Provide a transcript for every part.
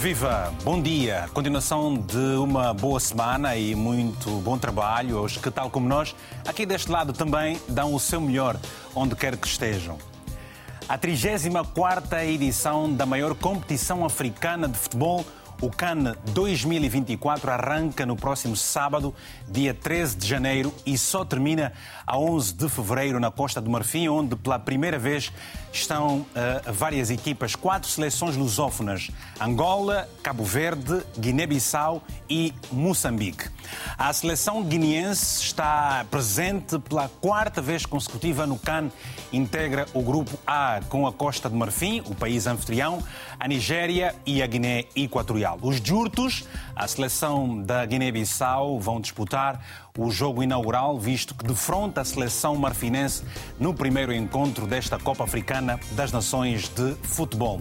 viva! Bom dia! Continuação de uma boa semana e muito bom trabalho. Os que, tal como nós, aqui deste lado também dão o seu melhor onde quer que estejam. A 34 edição da maior competição africana de futebol o CAN 2024 arranca no próximo sábado, dia 13 de janeiro, e só termina a 11 de fevereiro na Costa do Marfim, onde pela primeira vez estão uh, várias equipas, quatro seleções lusófonas: Angola, Cabo Verde, Guiné-Bissau e Moçambique. A seleção guineense está presente pela quarta vez consecutiva no CAN, integra o grupo A com a Costa do Marfim, o país anfitrião, a Nigéria e a Guiné Equatorial. Os Jurtos, a seleção da Guiné-Bissau, vão disputar o jogo inaugural, visto que defronta a seleção marfinense no primeiro encontro desta Copa Africana das Nações de Futebol.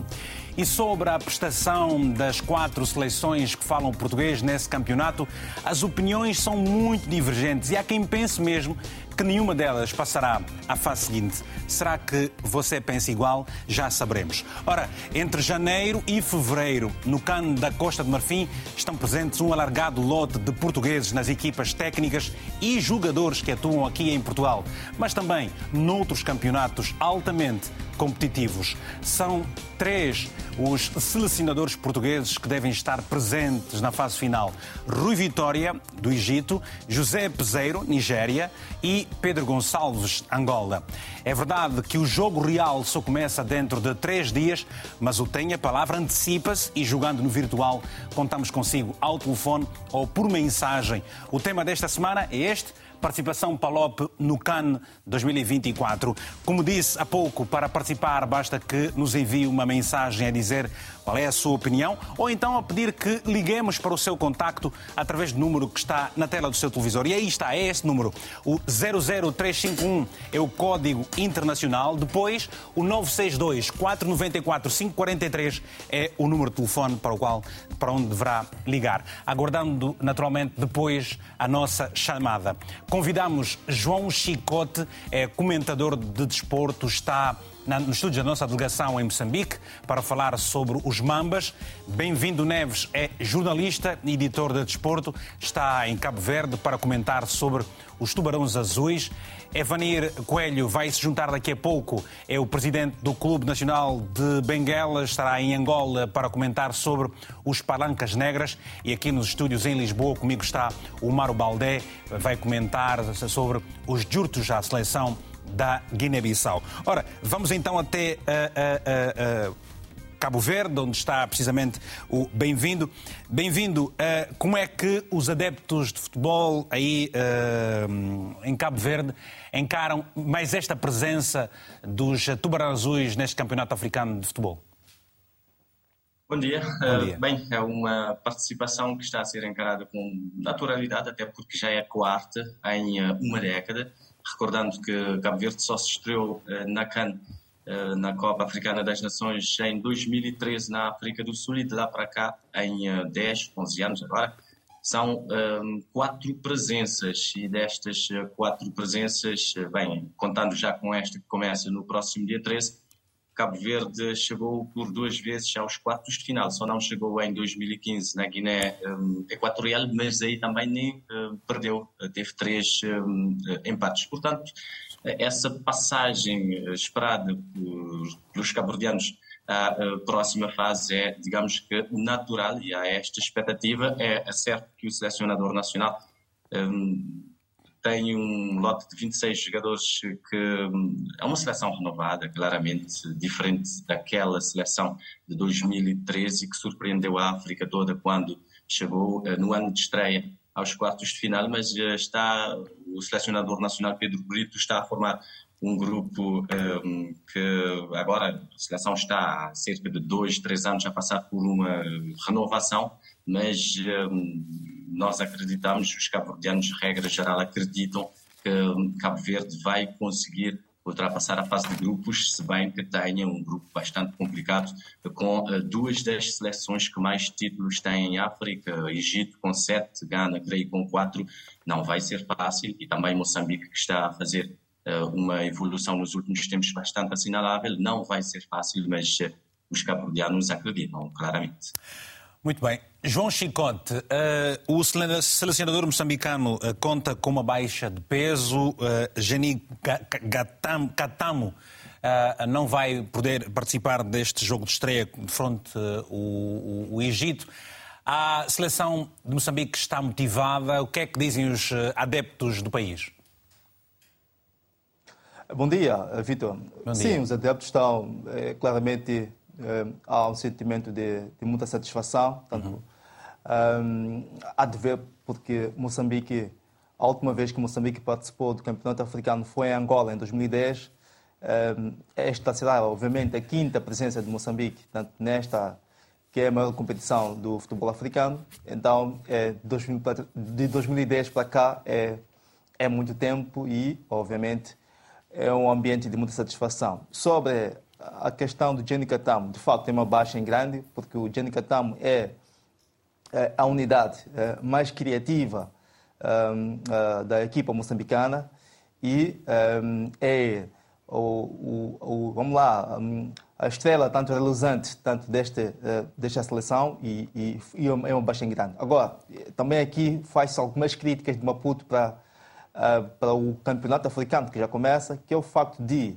E sobre a prestação das quatro seleções que falam português nesse campeonato, as opiniões são muito divergentes e há quem pense mesmo que nenhuma delas passará à fase seguinte. Será que você pensa igual? Já saberemos. Ora, entre janeiro e fevereiro, no cano da Costa de Marfim, estão presentes um alargado lote de portugueses nas equipas técnicas e jogadores que atuam aqui em Portugal, mas também noutros campeonatos altamente competitivos. São três os selecionadores portugueses que devem estar presentes na fase final: Rui Vitória, do Egito, José Peseiro, Nigéria e Pedro Gonçalves, Angola. É verdade que o jogo real só começa dentro de três dias, mas o Tem a Palavra antecipa-se e, jogando no virtual, contamos consigo ao telefone ou por mensagem. O tema desta semana é este participação Palop no CAN 2024. Como disse há pouco, para participar basta que nos envie uma mensagem a dizer qual é a sua opinião ou então a pedir que liguemos para o seu contacto através do número que está na tela do seu televisor. E aí está, é esse número. O 00351 é o código internacional. Depois, o 962 494 543 é o número de telefone para o qual para onde deverá ligar. Aguardando naturalmente depois a nossa chamada. Convidamos João Chicote, é comentador de desporto, está no estúdio da nossa delegação em Moçambique para falar sobre os Mambas. Bem-vindo Neves. É jornalista e editor de desporto, está em Cabo Verde para comentar sobre os Tubarões Azuis. Evanir Coelho vai se juntar daqui a pouco, é o presidente do Clube Nacional de Benguela, estará em Angola para comentar sobre os Palancas Negras. E aqui nos estúdios em Lisboa comigo está o Mário Baldé, vai comentar sobre os Jurtos à seleção da Guiné-Bissau. Ora, vamos então até uh, uh, uh, Cabo Verde, onde está precisamente o Bem-vindo. Bem-vindo. como é que os adeptos de futebol aí em Cabo Verde encaram mais esta presença dos tubarões azuis neste campeonato africano de futebol? Bom dia. Bom dia. Uh, bem, é uma participação que está a ser encarada com naturalidade, até porque já é quarta em uh, uma década recordando que Cabo Verde só se estreou eh, na CAN, eh, na Copa Africana das Nações, em 2013 na África do Sul e de lá para cá, em 10, eh, 11 anos agora, são um, quatro presenças. E destas quatro presenças, bem, contando já com esta que começa no próximo dia 13, Cabo Verde chegou por duas vezes aos quartos de final, só não chegou em 2015 na Guiné um, Equatorial, mas aí também nem uh, perdeu, teve três um, empates. Portanto, essa passagem esperada por, pelos cabo-verdianos à próxima fase é, digamos que, natural e há esta expectativa. É certo que o selecionador nacional um, tem um lote de 26 jogadores que é uma seleção renovada, claramente diferente daquela seleção de 2013 que surpreendeu a África toda quando chegou eh, no ano de estreia aos quartos de final, mas eh, está o selecionador nacional Pedro Brito está a formar um grupo um, que agora a seleção está há cerca de dois, três anos a passar por uma renovação, mas um, nós acreditamos, os cabo-verdianos, regra geral, acreditam que Cabo Verde vai conseguir ultrapassar a fase de grupos, se bem que tenha um grupo bastante complicado, com uh, duas das seleções que mais títulos têm em África, Egito com sete, Gana, creio, com quatro, não vai ser fácil, e também Moçambique, que está a fazer uh, uma evolução nos últimos tempos bastante assinalável, não vai ser fácil, mas uh, os cabo-verdianos acreditam, claramente. Muito bem. João Chicote, uh, o selecionador moçambicano uh, conta com uma baixa de peso. Uh, Geni Catamo uh, não vai poder participar deste jogo de estreia de frente o, o, Egito. A seleção de Moçambique está motivada. O que é que dizem os adeptos do país? Bom dia, Vitor. Sim, os adeptos estão é, claramente é, há um sentimento de, de muita satisfação, tanto uhum. Um, há de ver porque Moçambique, a última vez que Moçambique participou do Campeonato Africano foi em Angola, em 2010. Um, esta será, obviamente, a quinta presença de Moçambique, nesta que é a maior competição do futebol africano. Então, é, de 2010 para cá é, é muito tempo e, obviamente, é um ambiente de muita satisfação. Sobre a questão do Jenny Catam, de facto, tem uma baixa em grande, porque o Jenny Catam é, é, a unidade é, mais criativa um, uh, da equipa moçambicana e um, é o, o, o, vamos lá, um, a estrela tanto reluzente tanto deste, uh, desta seleção e, e, e, é uma baixa grande. Agora, também aqui faz-se algumas críticas de Maputo para para o campeonato africano, que já começa, que é o facto de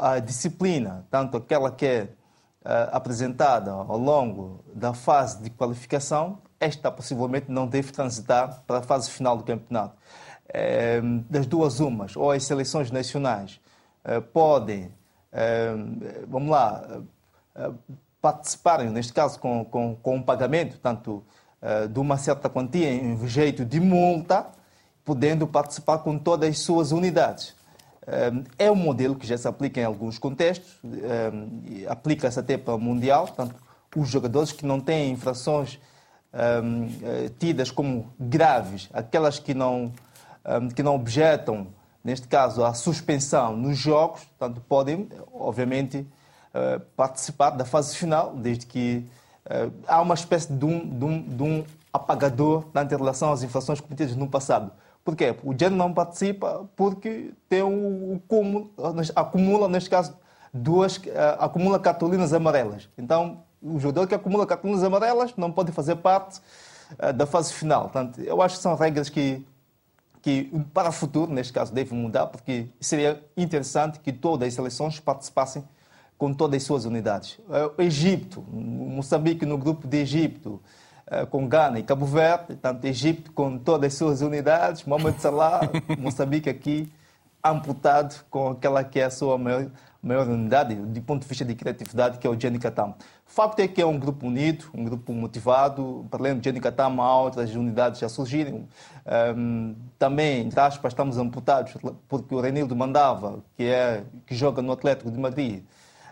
a, disciplina, tanto aquela que é apresentada ao longo da fase de qualificação, esta possivelmente não deve transitar para a fase final do campeonato. Um, das duas umas, ou as seleções nacionais uh, podem, vamos lá, participarem, neste caso, com, com, com um pagamento, tanto de uma certa quantia em jeito de multa, podendo participar com todas as suas unidades. É um modelo que já se aplica em alguns contextos, aplica-se até para o Mundial, portanto, os jogadores que não têm infrações eh, tidas como graves, aquelas que não, que não objetam, neste caso, a suspensão nos jogos, portanto, podem, obviamente, eh, participar da fase final, desde que eh, há uma espécie de um, de um, de um apagador em relação às infrações cometidas no passado. Por quê? O Gen não participa porque tem o, cúmulo, acumula, neste caso, duas, eh, acumula cartolinas amarelas. Então, o jogador que acumula cartolinas amarelas não pode fazer parte uh, da fase final. Portanto, eu acho que são regras que, que, para o futuro, neste caso, devem mudar, porque seria interessante que todas as seleções participassem com todas as suas unidades. Uh, o Egito, Moçambique no grupo de Egito, eh, com Ghana e Cabo Verde, tanto Egito com todas as suas unidades, Mohamed Salah, Moçambique aqui, amputado com aquela que é a sua maior, maior unidade, do ponto de vista de criatividade, que é o Jenny Catam. O facto é que é um grupo unido, um grupo motivado, para além do Jenny Catam, há outras unidades já surgirem. Um, ehm, também, entre aspas, estamos amputados, porque o Renildo Mandava, que, é, que joga no Atlético de Madrid,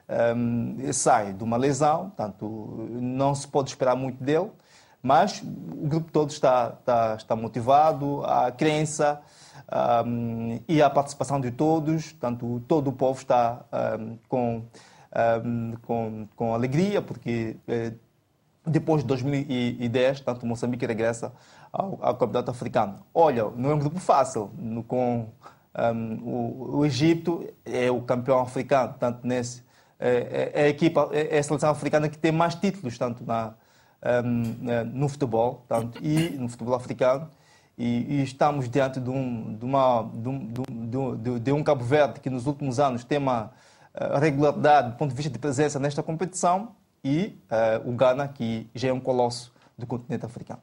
um, ehm, sai de uma lesão, portanto, não se pode esperar muito dele. Mas o grupo todo está, está, está motivado, a crença um, e a participação de todos, tanto todo o povo está um, com, um, com, com alegria, porque eh, depois de 2010, tanto Moçambique regressa ao, ao Campeonato Africano. Olha, não é um grupo fácil, no, com o, o, Egito é o campeão africano, tanto nesse é, é, é a equipa, é, é a seleção africana que tem mais títulos, tanto na, um, eh, no futebol tanto, e no futebol africano. E, e estamos diante de um, de, uma, de, um, de, de um Cabo Verde que nos últimos anos tem uma uh, regularidade do ponto de vista de presença nesta competição e uh, o Ghana, que já é um colosso do continente africano.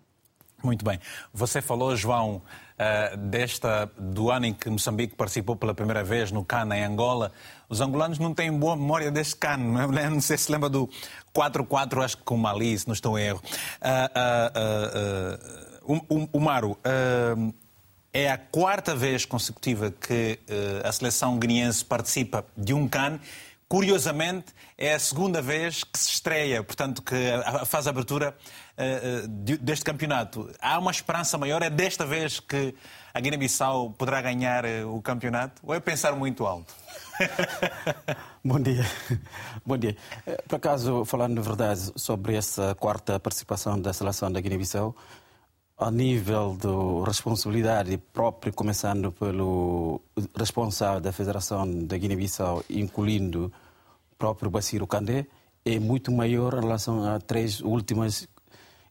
Muito bem. Você falou, João, uh, desta, do ano em que Moçambique participou pela primeira vez no CAN em Angola. Os angolanos não têm boa memória deste CAN. Não, é? não sei se lembra do 4-4, acho que com o Mali, se não estou em erro. Uh, uh, o Maro, é a quarta vez consecutiva que a seleção guineense participa de um CAN. Curiosamente, é a segunda vez que se estreia, portanto, que a abertura deste campeonato. Há uma esperança maior? É desta vez que a Guiné-Bissau poderá ganhar uh, o campeonato? Ou é pensar muito alto? Bom dia. Bom dia. Por acaso, falando de verdade sobre essa quarta participação da seleção da Guiné-Bissau, a nível de responsabilidade própria, começando pelo responsável da Federação da Guiné-Bissau, incluindo o próprio Baciro Candé, é muito maior em relação às três últimas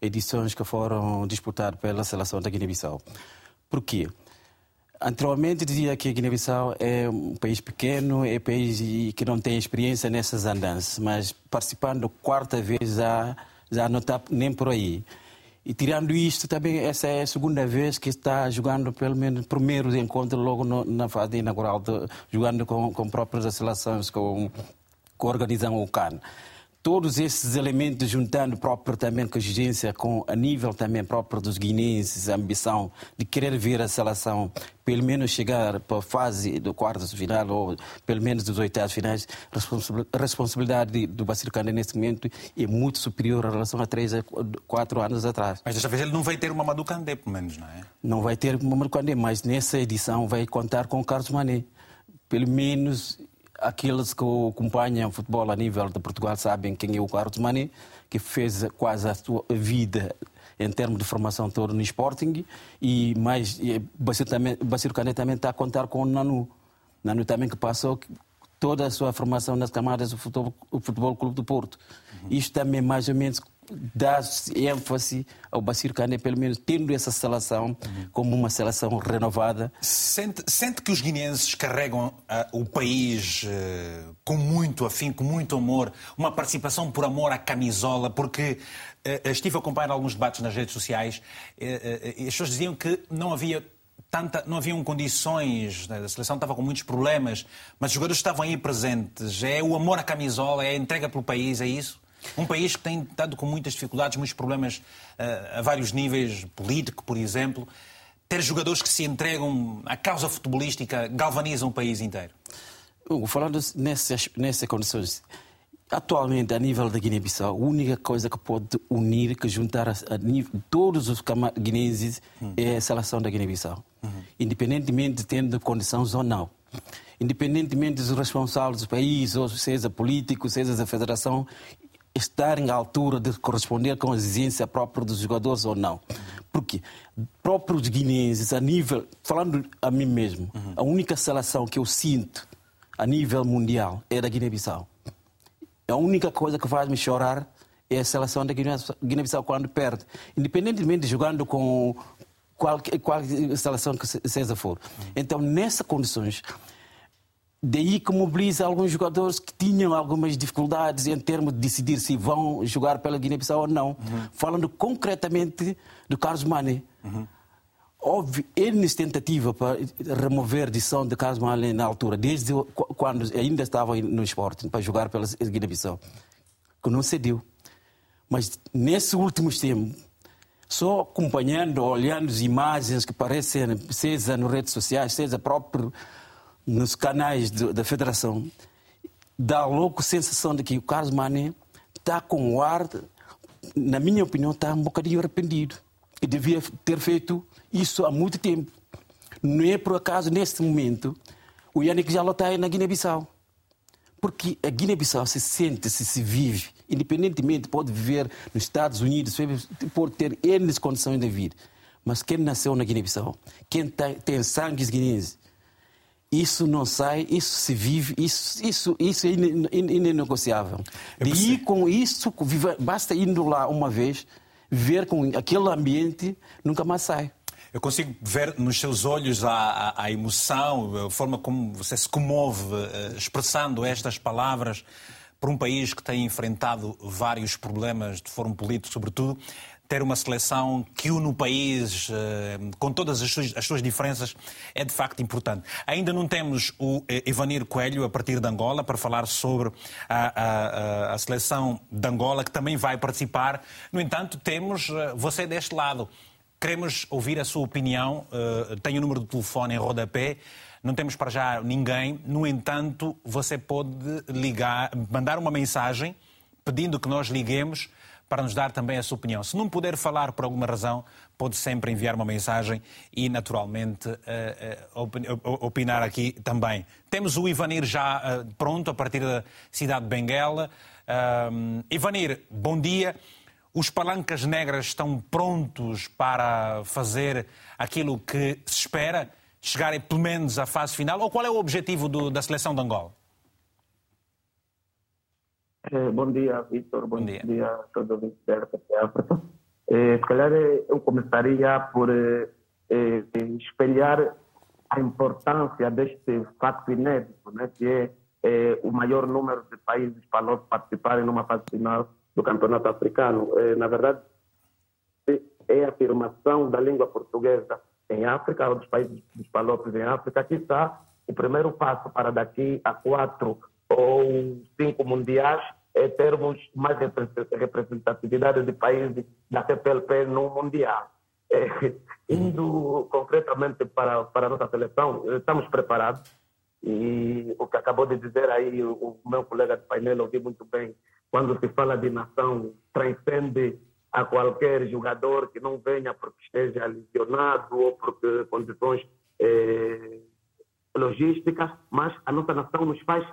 edições que foram disputadas pela seleção da Guiné-Bissau. Por quê? Anteriormente dizia que a Guiné-Bissau é um país pequeno, é um país que não tem experiência nessas andanças, mas participando quarta vez já, já não está nem por aí. E tirando isto, também essa é a segunda vez que está jogando, pelo menos, primeiro encontro logo no, na fase inaugural, de, jogando com, com próprias seleções, com, com organizam o CAN todos esses elementos juntando próprio também com a exigência, com a nível também próprio dos guineenses, a ambição de querer ver a seleção pelo menos chegar para a fase do quarto de final ou pelo menos dos oitavos finais, a responsabilidade do Bacir Kane nesse momento é muito superior em relação a três a quatro anos atrás. Mas desta vez ele não vai ter o Mamadou Kandé, pelo menos, não é? Não vai ter o Mamadou Kandé, mas nessa edição vai contar com o Carlos Mané. Pelo menos aqueles que acompanham futebol a nível de Portugal sabem quem é o Carlos Mani, que fez quase a sua vida em termos de formação toda no Sporting e mais Bacir Canet também está a contar com o Nanu. Nanu também que passou toda a sua formação nas camadas do futebol, futebol Clube do Porto. Uhum. Isto também mais ou menos dá ênfase ao Bacir Kane, pelo menos tendo essa seleção como uma seleção renovada. Sente, sente que os guineenses carregam uh, o país uh, com muito afim, com muito amor, uma participação por amor à camisola, porque uh, estive a acompanhar alguns debates nas redes sociais e as pessoas diziam que não havia Tanta, não haviam condições, né, a seleção estava com muitos problemas, mas os jogadores estavam aí presentes. É o amor à camisola, é a entrega pelo país, é isso? Um país que tem estado com muitas dificuldades, muitos problemas uh, a vários níveis, político, por exemplo. Ter jogadores que se entregam à causa futebolística galvanizam o país inteiro. Hugo, falando nessas, nessas condições, atualmente, a nível da Guiné-Bissau, a única coisa que pode unir, que juntar a, a nível, todos os guineenses hum. é a seleção da Guiné-Bissau. Uhum. Independentemente de tendo condições ou não. Independentemente dos responsáveis do país, ou seja político, seja da federação, estarem à altura de corresponder com a exigência própria dos jogadores ou não. Porque próprios guineenses, a nível, falando a mim mesmo, uhum. a única seleção que eu sinto a nível mundial é da Guiné-Bissau. A única coisa que faz me chorar é a seleção da Guiné-Bissau quando perde. Independentemente de jogando com qual, qual seleção que seja for. Então, nessas condições, Daí que mobiliza alguns jogadores que tinham algumas dificuldades em termos de decidir se vão jogar pela Guiné-Bissau ou não. Uhum. Falando concretamente do Carlos Mane. Uhum. Houve N tentativa para remover a decisão de Carlos Mane na altura, desde quando ainda estava no esporte, para jogar pela Guiné-Bissau, que não cedeu. Mas nesses últimos tempos, só acompanhando, olhando as imagens que aparecem, seja nas redes sociais, seja próprio nos canais de, da federação, dá logo a sensação de que o Carlos Mané está com o ar, na minha opinião, está um bocadinho arrependido. E devia ter feito isso há muito tempo. Não é por acaso, neste momento, o Yannick já está na Guiné-Bissau. Porque a Guiné-Bissau se sente, se se vive, independentemente, pode viver nos Estados Unidos, pode ter N condições de vir. Mas quem nasceu na Guiné-Bissau, quem tem sangue guineense, isso não sai, isso se vive, isso, isso, isso é inegociável. E com isso, basta indo lá uma vez, ver com aquele ambiente, nunca mais sai. Eu consigo ver nos seus olhos a, a, a emoção, a forma como você se comove uh, expressando estas palavras por um país que tem enfrentado vários problemas de fórum político, sobretudo ter uma seleção que une o país eh, com todas as suas, as suas, diferenças é de facto importante. Ainda não temos o Ivanir Coelho a partir de Angola para falar sobre a, a, a seleção de Angola que também vai participar. No entanto, temos eh, você deste lado. Queremos ouvir a sua opinião. Eh, tenho o número de telefone em rodapé. Não temos para já ninguém. No entanto, você pode ligar, mandar uma mensagem pedindo que nós liguemos para nos dar também a sua opinião. Se não puder falar por alguma razão, pode sempre enviar uma mensagem e, naturalmente, uh, uh, opinar aqui também. Temos o Ivanir já uh, pronto, a partir da cidade de Benguela. Ivanir, bom dia. Os palancas negras estão prontos para fazer aquilo que se espera, chegarem pelo menos à fase final? Ou qual é o objetivo do, da seleção de Angola? É, bom dia, Vitor. Bom, bom, dia. dia a todos os ouvintes da África. Se calhar eu começaria por é, espelhar a importância deste facto inédito, né, que é, é, o maior número de países para participarem numa fase final do Campeonato Africano. É, na verdade, é a afirmação da língua portuguesa em África, ou dos países dos palopes em África, que está o primeiro passo para daqui a quatro ou cinco mundiais é termos mais representatividade de países da CPLP no Mundial. É, indo concretamente para, para a nossa seleção, estamos preparados e o que acabou de dizer aí o, o meu colega de painel ouvi muito bem, quando se fala de nação, transcende a qualquer jogador que não venha porque esteja lesionado ou por condições eh, logísticas, mas a nossa nação nos faz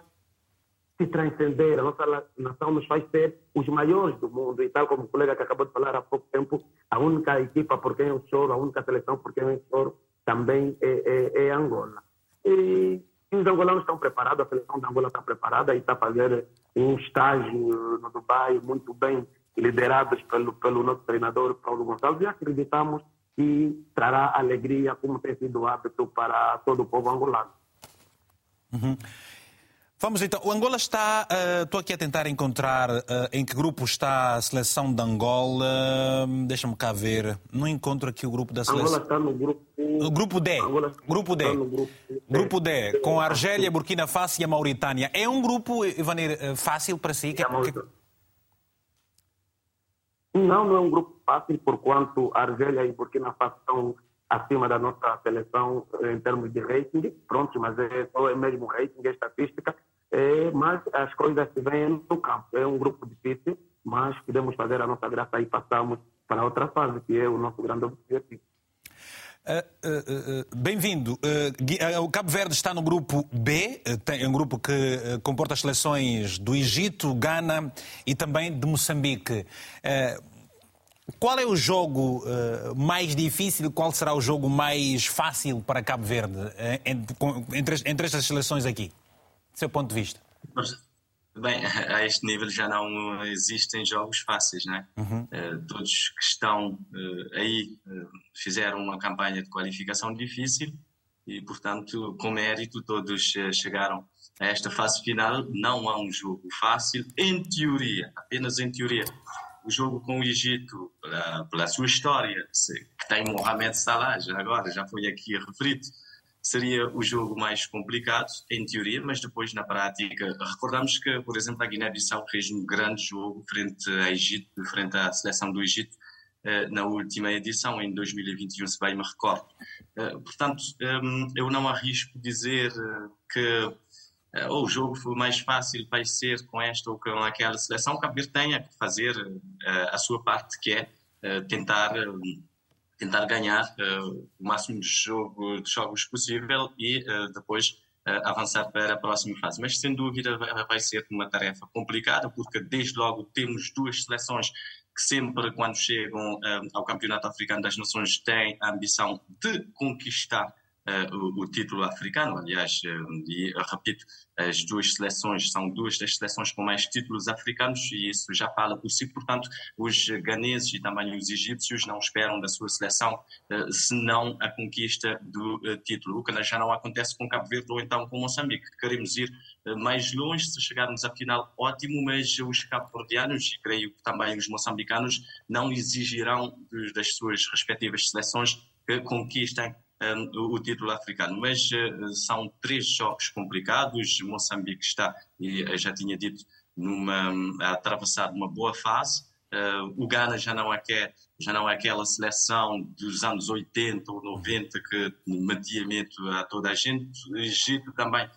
se transcender, a nossa nação nos faz ser os maiores do mundo. E tal como o colega que acabou de falar há pouco tempo, a única equipa por quem eu choro, a única seleção por quem eu choro também é, é, é Angola. E, os angolanos estão preparados, a seleção da Angola está preparada e está fazendo um estágio no Dubai muito bem liderados pelo, pelo nosso treinador Paulo Gonçalves, e acreditamos que trará alegria, como tem sido hábito para todo o povo angolano. Uhum. Vamos então. O Angola está. Uh, estou aqui a tentar encontrar uh, em que grupo está a seleção de Angola. Uh, Deixa-me cá ver. Não encontro aqui o grupo da seleção. Angola está no grupo. No grupo D. grupo D. Grupo D. Grupo D, com a Argélia, Burkina Faso e a Mauritânia. É um grupo, Ivanir, fácil para si? Que, que... Não, não é um grupo fácil, porquanto Argélia e Burkina Faso estão acima da nossa seleção em termos de rating. Pronto, mas é só é mesmo rating, é estatística. É, mas as coisas se veem no campo. É um grupo difícil, mas queremos fazer a nossa graça e passamos para outra fase, que é o nosso grande objetivo. Uh, uh, uh, Bem-vindo. o Cabo Verde está no grupo B, é um grupo que comporta as seleções do Egito, Gana e também de Moçambique. Qual é o jogo mais difícil? Qual será o jogo mais fácil para Cabo Verde entre, entre estas seleções aqui, do seu ponto de vista? Bem, a este nível já não existem jogos fáceis, né? Uhum. Uh, todos que estão uh, aí uh, fizeram uma campanha de qualificação difícil e, portanto, com mérito, todos chegaram a esta fase final. Não há um jogo fácil, em teoria, apenas em teoria. O jogo com o Egito, pela, pela sua história, que tem Mohamed Salah, já agora já foi aqui referido, seria o jogo mais complicado, em teoria, mas depois na prática. Recordamos que, por exemplo, a Guiné-Bissau fez um grande jogo frente a Egito, frente à seleção do Egito, eh, na última edição, em 2021, se bem me recordo. Eh, portanto, ehm, eu não arrisco dizer eh, que o jogo foi mais fácil vai ser com esta ou com aquela seleção. Cabo Verde tem que fazer a sua parte, que é tentar tentar ganhar o máximo de, jogo, de jogos possível e depois avançar para a próxima fase. Mas sem dúvida vai ser uma tarefa complicada, porque desde logo temos duas seleções que sempre, quando chegam ao Campeonato Africano das Nações, têm a ambição de conquistar o, título africano. Aliás, e repito, as duas seleções são duas das seleções com mais títulos africanos e isso já fala por si. Portanto, os ganeses e também os egípcios não esperam da sua seleção uh, senão a conquista do título. O que já não acontece com Cabo Verde ou então com Moçambique. Queremos ir mais longe, se chegarmos à final, ótimo, mas os cabo-verdianos e creio que também os moçambicanos não exigirão das suas respectivas seleções que conquistem o, título africano. Mas uh, são três jogos complicados. Moçambique está, e já tinha dito, numa, a atravessar uma boa fase. Uh, o Ghana já não, é que, já não é aquela seleção dos anos 80 ou 90 que metia medo a toda a gente. O Egito também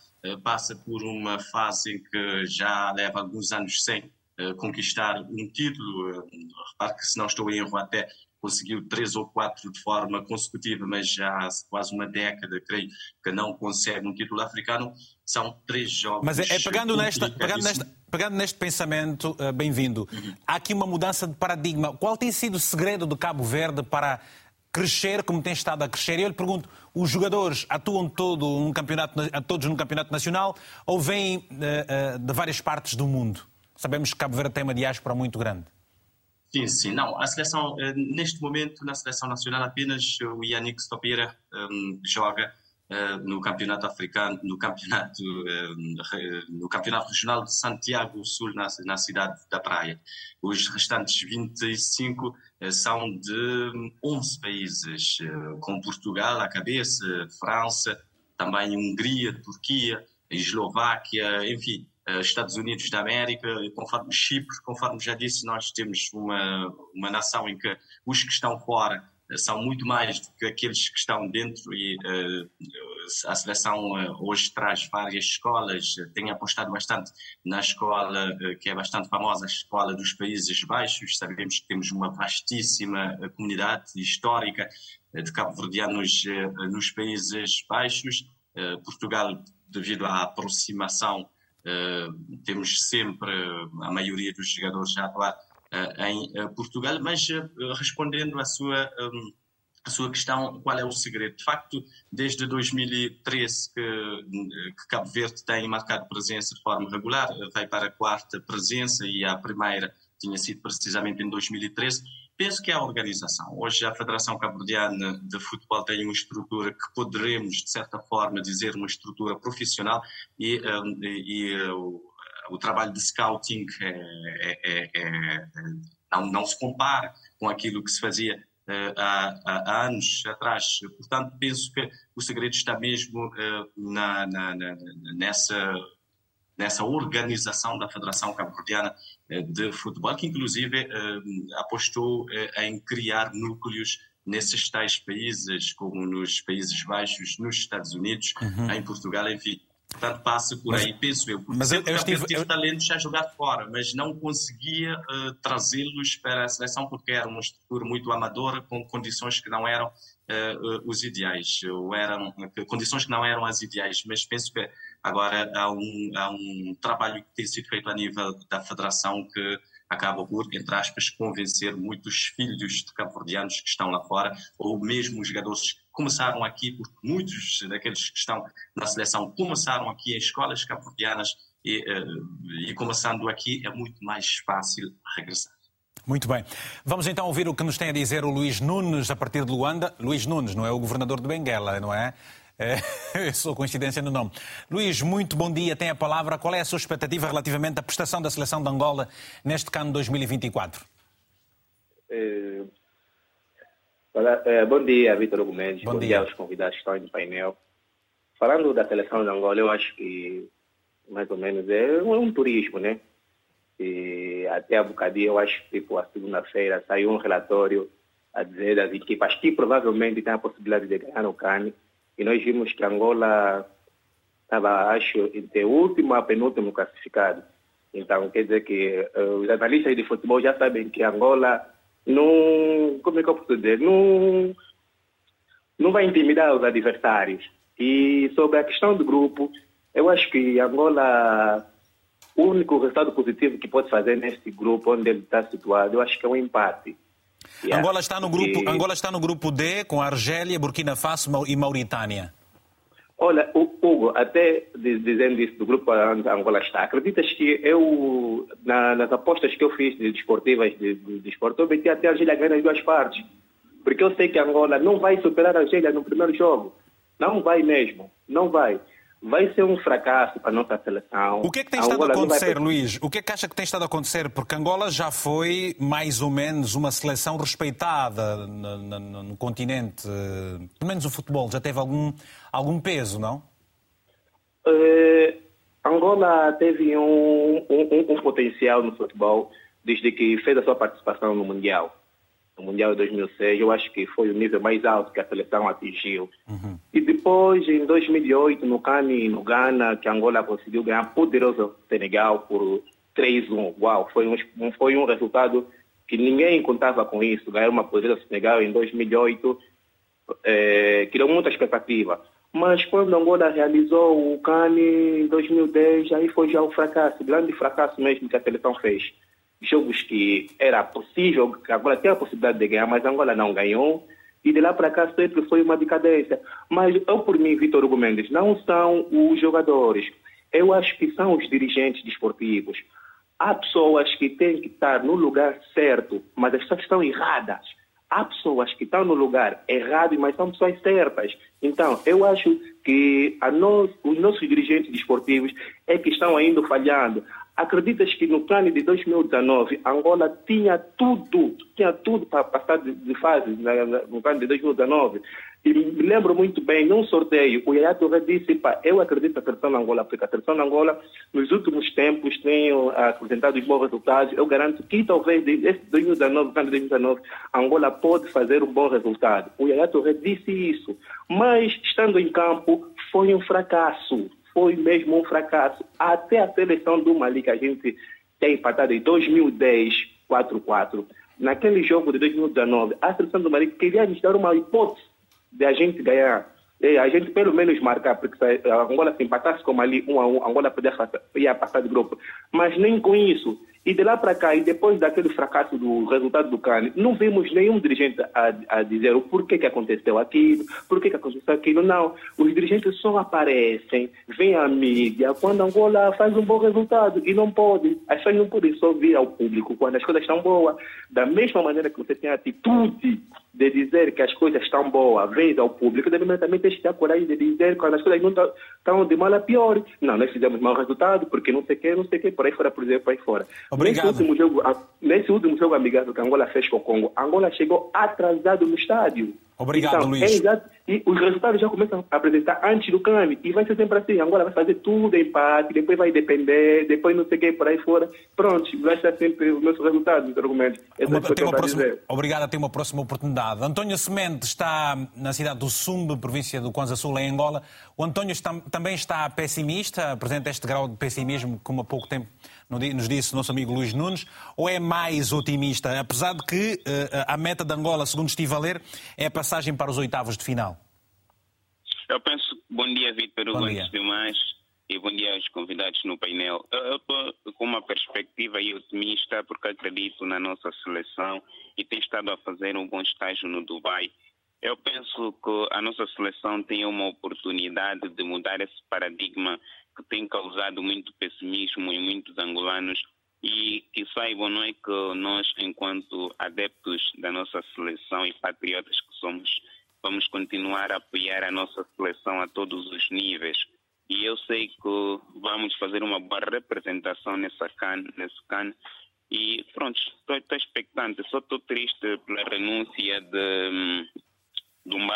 passa por uma fase em que já leva alguns anos sem conquistar um título. repare que, se não estou em erro, até conseguiu três ou quatro de forma consecutiva, mas já há quase uma década, creio, que não consegue um título africano. São três jogos. Mas é, é pegando, nesta, pegando, nesta, pegando neste pensamento, uh, bem-vindo, uhum. há aqui uma mudança de paradigma. Qual tem sido o segredo do Cabo Verde para crescer como tem estado a crescer? Eu lhe pergunto, os jogadores atuam todo num campeonato, todos no campeonato nacional ou vêm uh, uh, de várias partes do mundo? Sabemos que Cabo Verde tem uma diáspora muito grande. Sim, sim. Não, a seleção, eh, neste momento, na seleção nacional, apenas o Yannick Stopira um, joga uh, no campeonato africano, no campeonato, uh, no campeonato regional de Santiago Sul, na, na cidade da Praia. Os restantes 25 uh, são de 11 países, com Portugal à cabeça, França, também Hungria, Turquia, Eslováquia, enfim eh, Estados Unidos da América, conforme Chipre, conforme já disse, nós temos uma, uma nação em que os que estão fora eh, são muito mais do que aqueles que estão dentro e uh, a seleção uh, hoje traz várias escolas, tem apostado bastante na escola uh, que é bastante famosa, a escola dos Países Baixos, sabemos que temos uma vastíssima comunidade histórica de cabo-verdianos nos Países Baixos, Portugal devido à aproximação Uh, temos sempre a maioria dos jogadores a atuar uh, em uh, Portugal, mas respondendo à sua, um, à sua questão, qual é o segredo? De facto, desde 2013 que, que Cabo Verde tem marcado presença de forma regular, vai para a quarta presença e a primeira tinha sido precisamente em 2013 Penso que é a organização. Hoje a Federação Cabo-Verdiana de Futebol tem uma estrutura que poderemos, de certa forma, dizer uma estrutura profissional e, e, e o, o, trabalho de scouting é, é, é, não, não, se compara com aquilo que se fazia uh, há, há, anos atrás. Portanto, penso que o segredo está mesmo uh, na, na, na, nessa nessa organização da Federação Cabo-Verdiana de Futebol, que inclusive eh, apostou eh, em criar núcleos nesses tais países, como nos Países Baixos, nos Estados Unidos, uhum. em Portugal, enfim. Portanto, passa por mas, aí, penso eu. Porque mas eu, eu tive eu... talentos a jogar fora, mas não conseguia uh, trazê-los para a seleção porque era uma estrutura muito amadora, com condições que não eram uh, os ideais, ou eram condições que não eram as ideais. Mas penso que Agora, há um, há um trabalho que tem sido feito a nível da federação que acaba por, entre aspas, convencer muitos filhos de cabo-verdianos que estão lá fora, ou mesmo os jogadores que começaram aqui, porque muitos daqueles que estão na seleção começaram aqui em escolas cabo-verdianas e, eh, e começando aqui é muito mais fácil regressar. Muito bem. Vamos então ouvir o que nos tem a dizer o Luís Nunes a partir de Luanda. Luís Nunes, não é o governador de Benguela, não é? É, sou coincidência no nome. Luís, muito bom dia. Tem a palavra. Qual é a sua expectativa relativamente à prestação da seleção de Angola neste cano 2024? É, é, bom dia, Vitor Gomes. Bom, bom dia. dia aos convidados que estão no painel. Falando da seleção de Angola, eu acho que mais ou menos é um, turismo, né? E até a bocadinho, eu acho que tipo, a segunda-feira saiu um relatório a dizer das equipas que provavelmente têm a possibilidade de ganhar o CAN e nós vimos que Angola estava, acho, entre o último a penúltimo classificado. Então, quer dizer que uh, os analistas de futebol já sabem que Angola não, como é que eu posso dizer, não, não vai intimidar os adversários. E sobre a questão do grupo, eu acho que Angola, o único resultado positivo que pode fazer neste grupo onde ele está situado, eu acho que é um empate. Yeah. Angola, está no grupo, e... Angola está no grupo D com Argélia, Burkina Faso e Mauritânia. Olha, Hugo, até dizendo isso do grupo onde Angola está, acreditas que eu, na, nas apostas que eu fiz de desportivas de, de, de esporte, eu meti até a Argélia ganhar nas duas partes. Porque eu sei que Angola não vai superar a Argélia no primeiro jogo. Não vai mesmo, não vai vai ser um fracasso para a nossa seleção. O que é que tem estado a acontecer, vai... Luís? O que é que acha que tem estado a acontecer? Porque Angola já foi mais ou menos uma seleção respeitada no, no, no continente. Pelo menos o futebol já teve algum, algum peso, não? Uh, Angola teve um, um, um potencial no futebol desde que fez a sua participação no Mundial no Mundial de 2006, eu acho que foi o nível mais alto que a seleção atingiu. Uhum. E depois, em 2008, no Cani, no Ghana, que Angola conseguiu ganhar poderoso Senegal por 3-1. Uau, foi um, foi um resultado que ninguém contava com isso. Ganhar uma poderosa Senegal em 2008 é, criou muita expectativa. Mas quando Angola realizou o Cani em 2010, aí foi já um fracasso, grande fracasso mesmo que a seleção fez jogos que era possível, que agora tem a possibilidade de ganhar, mas Angola não ganhou. E de lá para cá sempre foi uma decadência. Mas eu, por mim, Vitor Hugo Mendes, não são os jogadores. Eu acho que são os dirigentes desportivos. Há pessoas que têm que estar no lugar certo, mas as pessoas estão erradas. Há pessoas que estão no lugar errado, mas são pessoas certas. Então, eu acho que nós, os nossos dirigentes desportivos é que estão ainda falhando. Acreditas que no plano de 2019 Angola tinha tudo, tinha tudo para passar de, fase no plano de 2019? E me lembro muito bem, num sorteio, o Yaya Touré disse, pá, eu acredito na seleção de Angola, porque a seleção de Angola, nos últimos tempos, tem apresentado bons resultados. Eu garanto que talvez, esse 2019, 2019, Angola pode fazer um bom resultado. O Yaya Touré disse isso. Mas, estando em campo, foi um fracasso. Foi mesmo um fracasso. Até a seleção do Mali, que a gente tem empatado em 2010, 4-4. Naquele jogo de 2019, a seleção do Mali queria nos dar uma hipótese de a gente ganhar, e a gente pelo menos marcar, porque se a Angola se empatasse como ali um a um, a Angola podia passar, ia passar de grupo. Mas nem com isso. E de lá para cá, e depois daquele fracasso do resultado do CAN, não vimos nenhum dirigente a, a dizer o porquê que aconteceu aquilo, porquê que aconteceu aquilo. Não. Os dirigentes só aparecem, vêm à mídia quando Angola faz um bom resultado. E não pode. As pessoas não podem só vir ao público quando as coisas estão boas. Da mesma maneira que você tem a atitude de dizer que as coisas estão boas, vez ao público, deve também ter a coragem de dizer quando as coisas não estão de mal a pior. Não, nós fizemos mau resultado, porque não sei o que, não sei o que, por aí fora, por exemplo, por aí fora. Obrigado. Nesse último jogo, nesse último jogo amigável que Angola fez com o Congo, Angola chegou atrasado no estádio. Obrigado, então, Luiz. É exato, e os resultados já começam a apresentar antes do câmbio. E vai ser sempre assim. Angola vai fazer tudo empate, depois vai depender, depois não sei o que por aí fora. Pronto, vai ser sempre o nosso resultado, os argumentos. Uma, tem uma próxima, obrigado, a ter uma próxima oportunidade. António Semente está na cidade do Sumbe, província do Kwanza Sul, em Angola. O António está, também está pessimista, apresenta este grau de pessimismo, como há pouco tempo nos disse o nosso amigo Luís Nunes, ou é mais otimista, apesar de que uh, a meta de Angola, segundo estive a ler, é a passagem para os oitavos de final? Eu penso. Bom dia, Vitor, antes de mais, e bom dia aos convidados no painel. Eu estou com uma perspectiva otimista, porque acredito na nossa seleção e tem estado a fazer um bom estágio no Dubai. Eu penso que a nossa seleção tem uma oportunidade de mudar esse paradigma que tem causado muito pessimismo em muitos angolanos e que saibam não é que nós, enquanto adeptos da nossa seleção e patriotas que somos, vamos continuar a apoiar a nossa seleção a todos os níveis. E eu sei que vamos fazer uma boa representação nessa can, nesse CAN. E pronto, estou, expectante. Só estou triste pela renúncia de, de um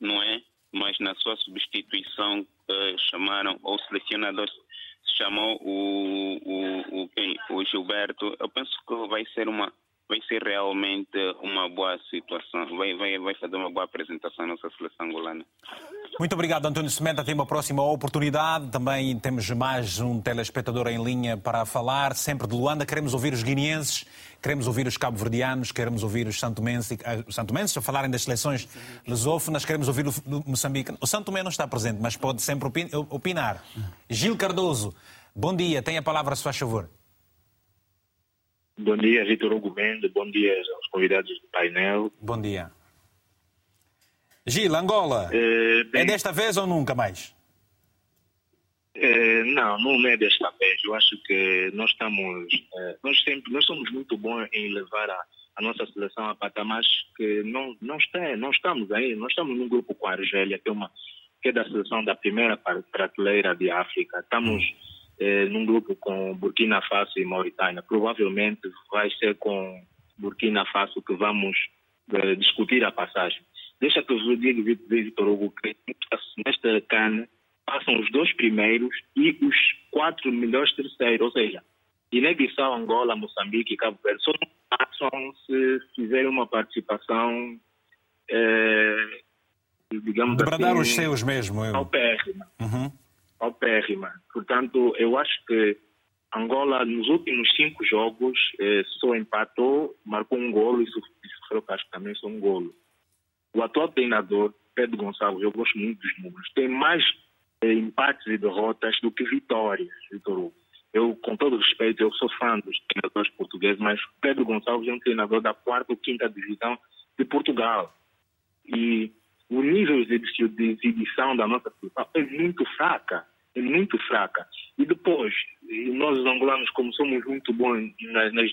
não é? Mas na sua substituição uh, chamaram, ou selecionador se chamou o, o, o, o Gilberto. Eu penso que vai ser uma vai ser realmente uma boa situação, vai, vai, vai fazer uma boa apresentação à nossa seleção angolana. Muito obrigado, António Sementa. Tem uma próxima oportunidade. Também temos mais um telespectador em linha para falar, sempre de Luanda. Queremos ouvir os guineenses, queremos ouvir os cabo-verdianos, queremos ouvir os uh, santomenses a falarem das seleções lusófonas, queremos ouvir o Moçambique. O Santo não está presente, mas pode sempre opinar. Gil Cardoso, bom dia. Tem a palavra, se faz favor. Bom dia, Vitor Hugo Mendes. Bom dia aos convidados do painel. Bom dia. Gil, Angola, é, bem, é desta vez ou nunca mais? É, não, não é desta vez. Eu acho que nós estamos, é, nós sempre, nós somos muito bons em levar a, a nossa seleção a patamares que não, não, está, não estamos aí. Nós estamos num grupo com a Argélia, que é, uma, que é da seleção da primeira prateleira de África. Estamos hum eh, num grupo com Burkina Faso e Mauritânia. Provavelmente vai ser com Burkina Faso que vamos eh, discutir a passagem. Deixa que eu vos diga, Vitor Hugo, que nesta CAN passam os dois primeiros e os quatro melhores terceiros, ou seja, Guiné-Bissau, Angola, Moçambique e Cabo Verde só não passam se fizerem uma participação, eh, digamos De bradar assim, os seus mesmo. Eu. Ao pérrima. Uhum paupérrima. Portanto, eu acho que Angola, nos últimos cinco jogos, eh, só empatou, marcou um golo e sofreu também só um golo. O atual treinador, Pedro Gonçalves, eu gosto muito dos números, tem mais eh, empates e derrotas do que vitórias, Vitor Hugo. Eu, com todo respeito, eu sou fã dos treinadores portugueses, mas Pedro Gonçalves é um treinador da quarta ou quinta divisão de Portugal. E o nível de exibição da nossa seleção é muito fraca, é muito fraca. E depois, nós os angolanos, como somos muito bons nas, nas,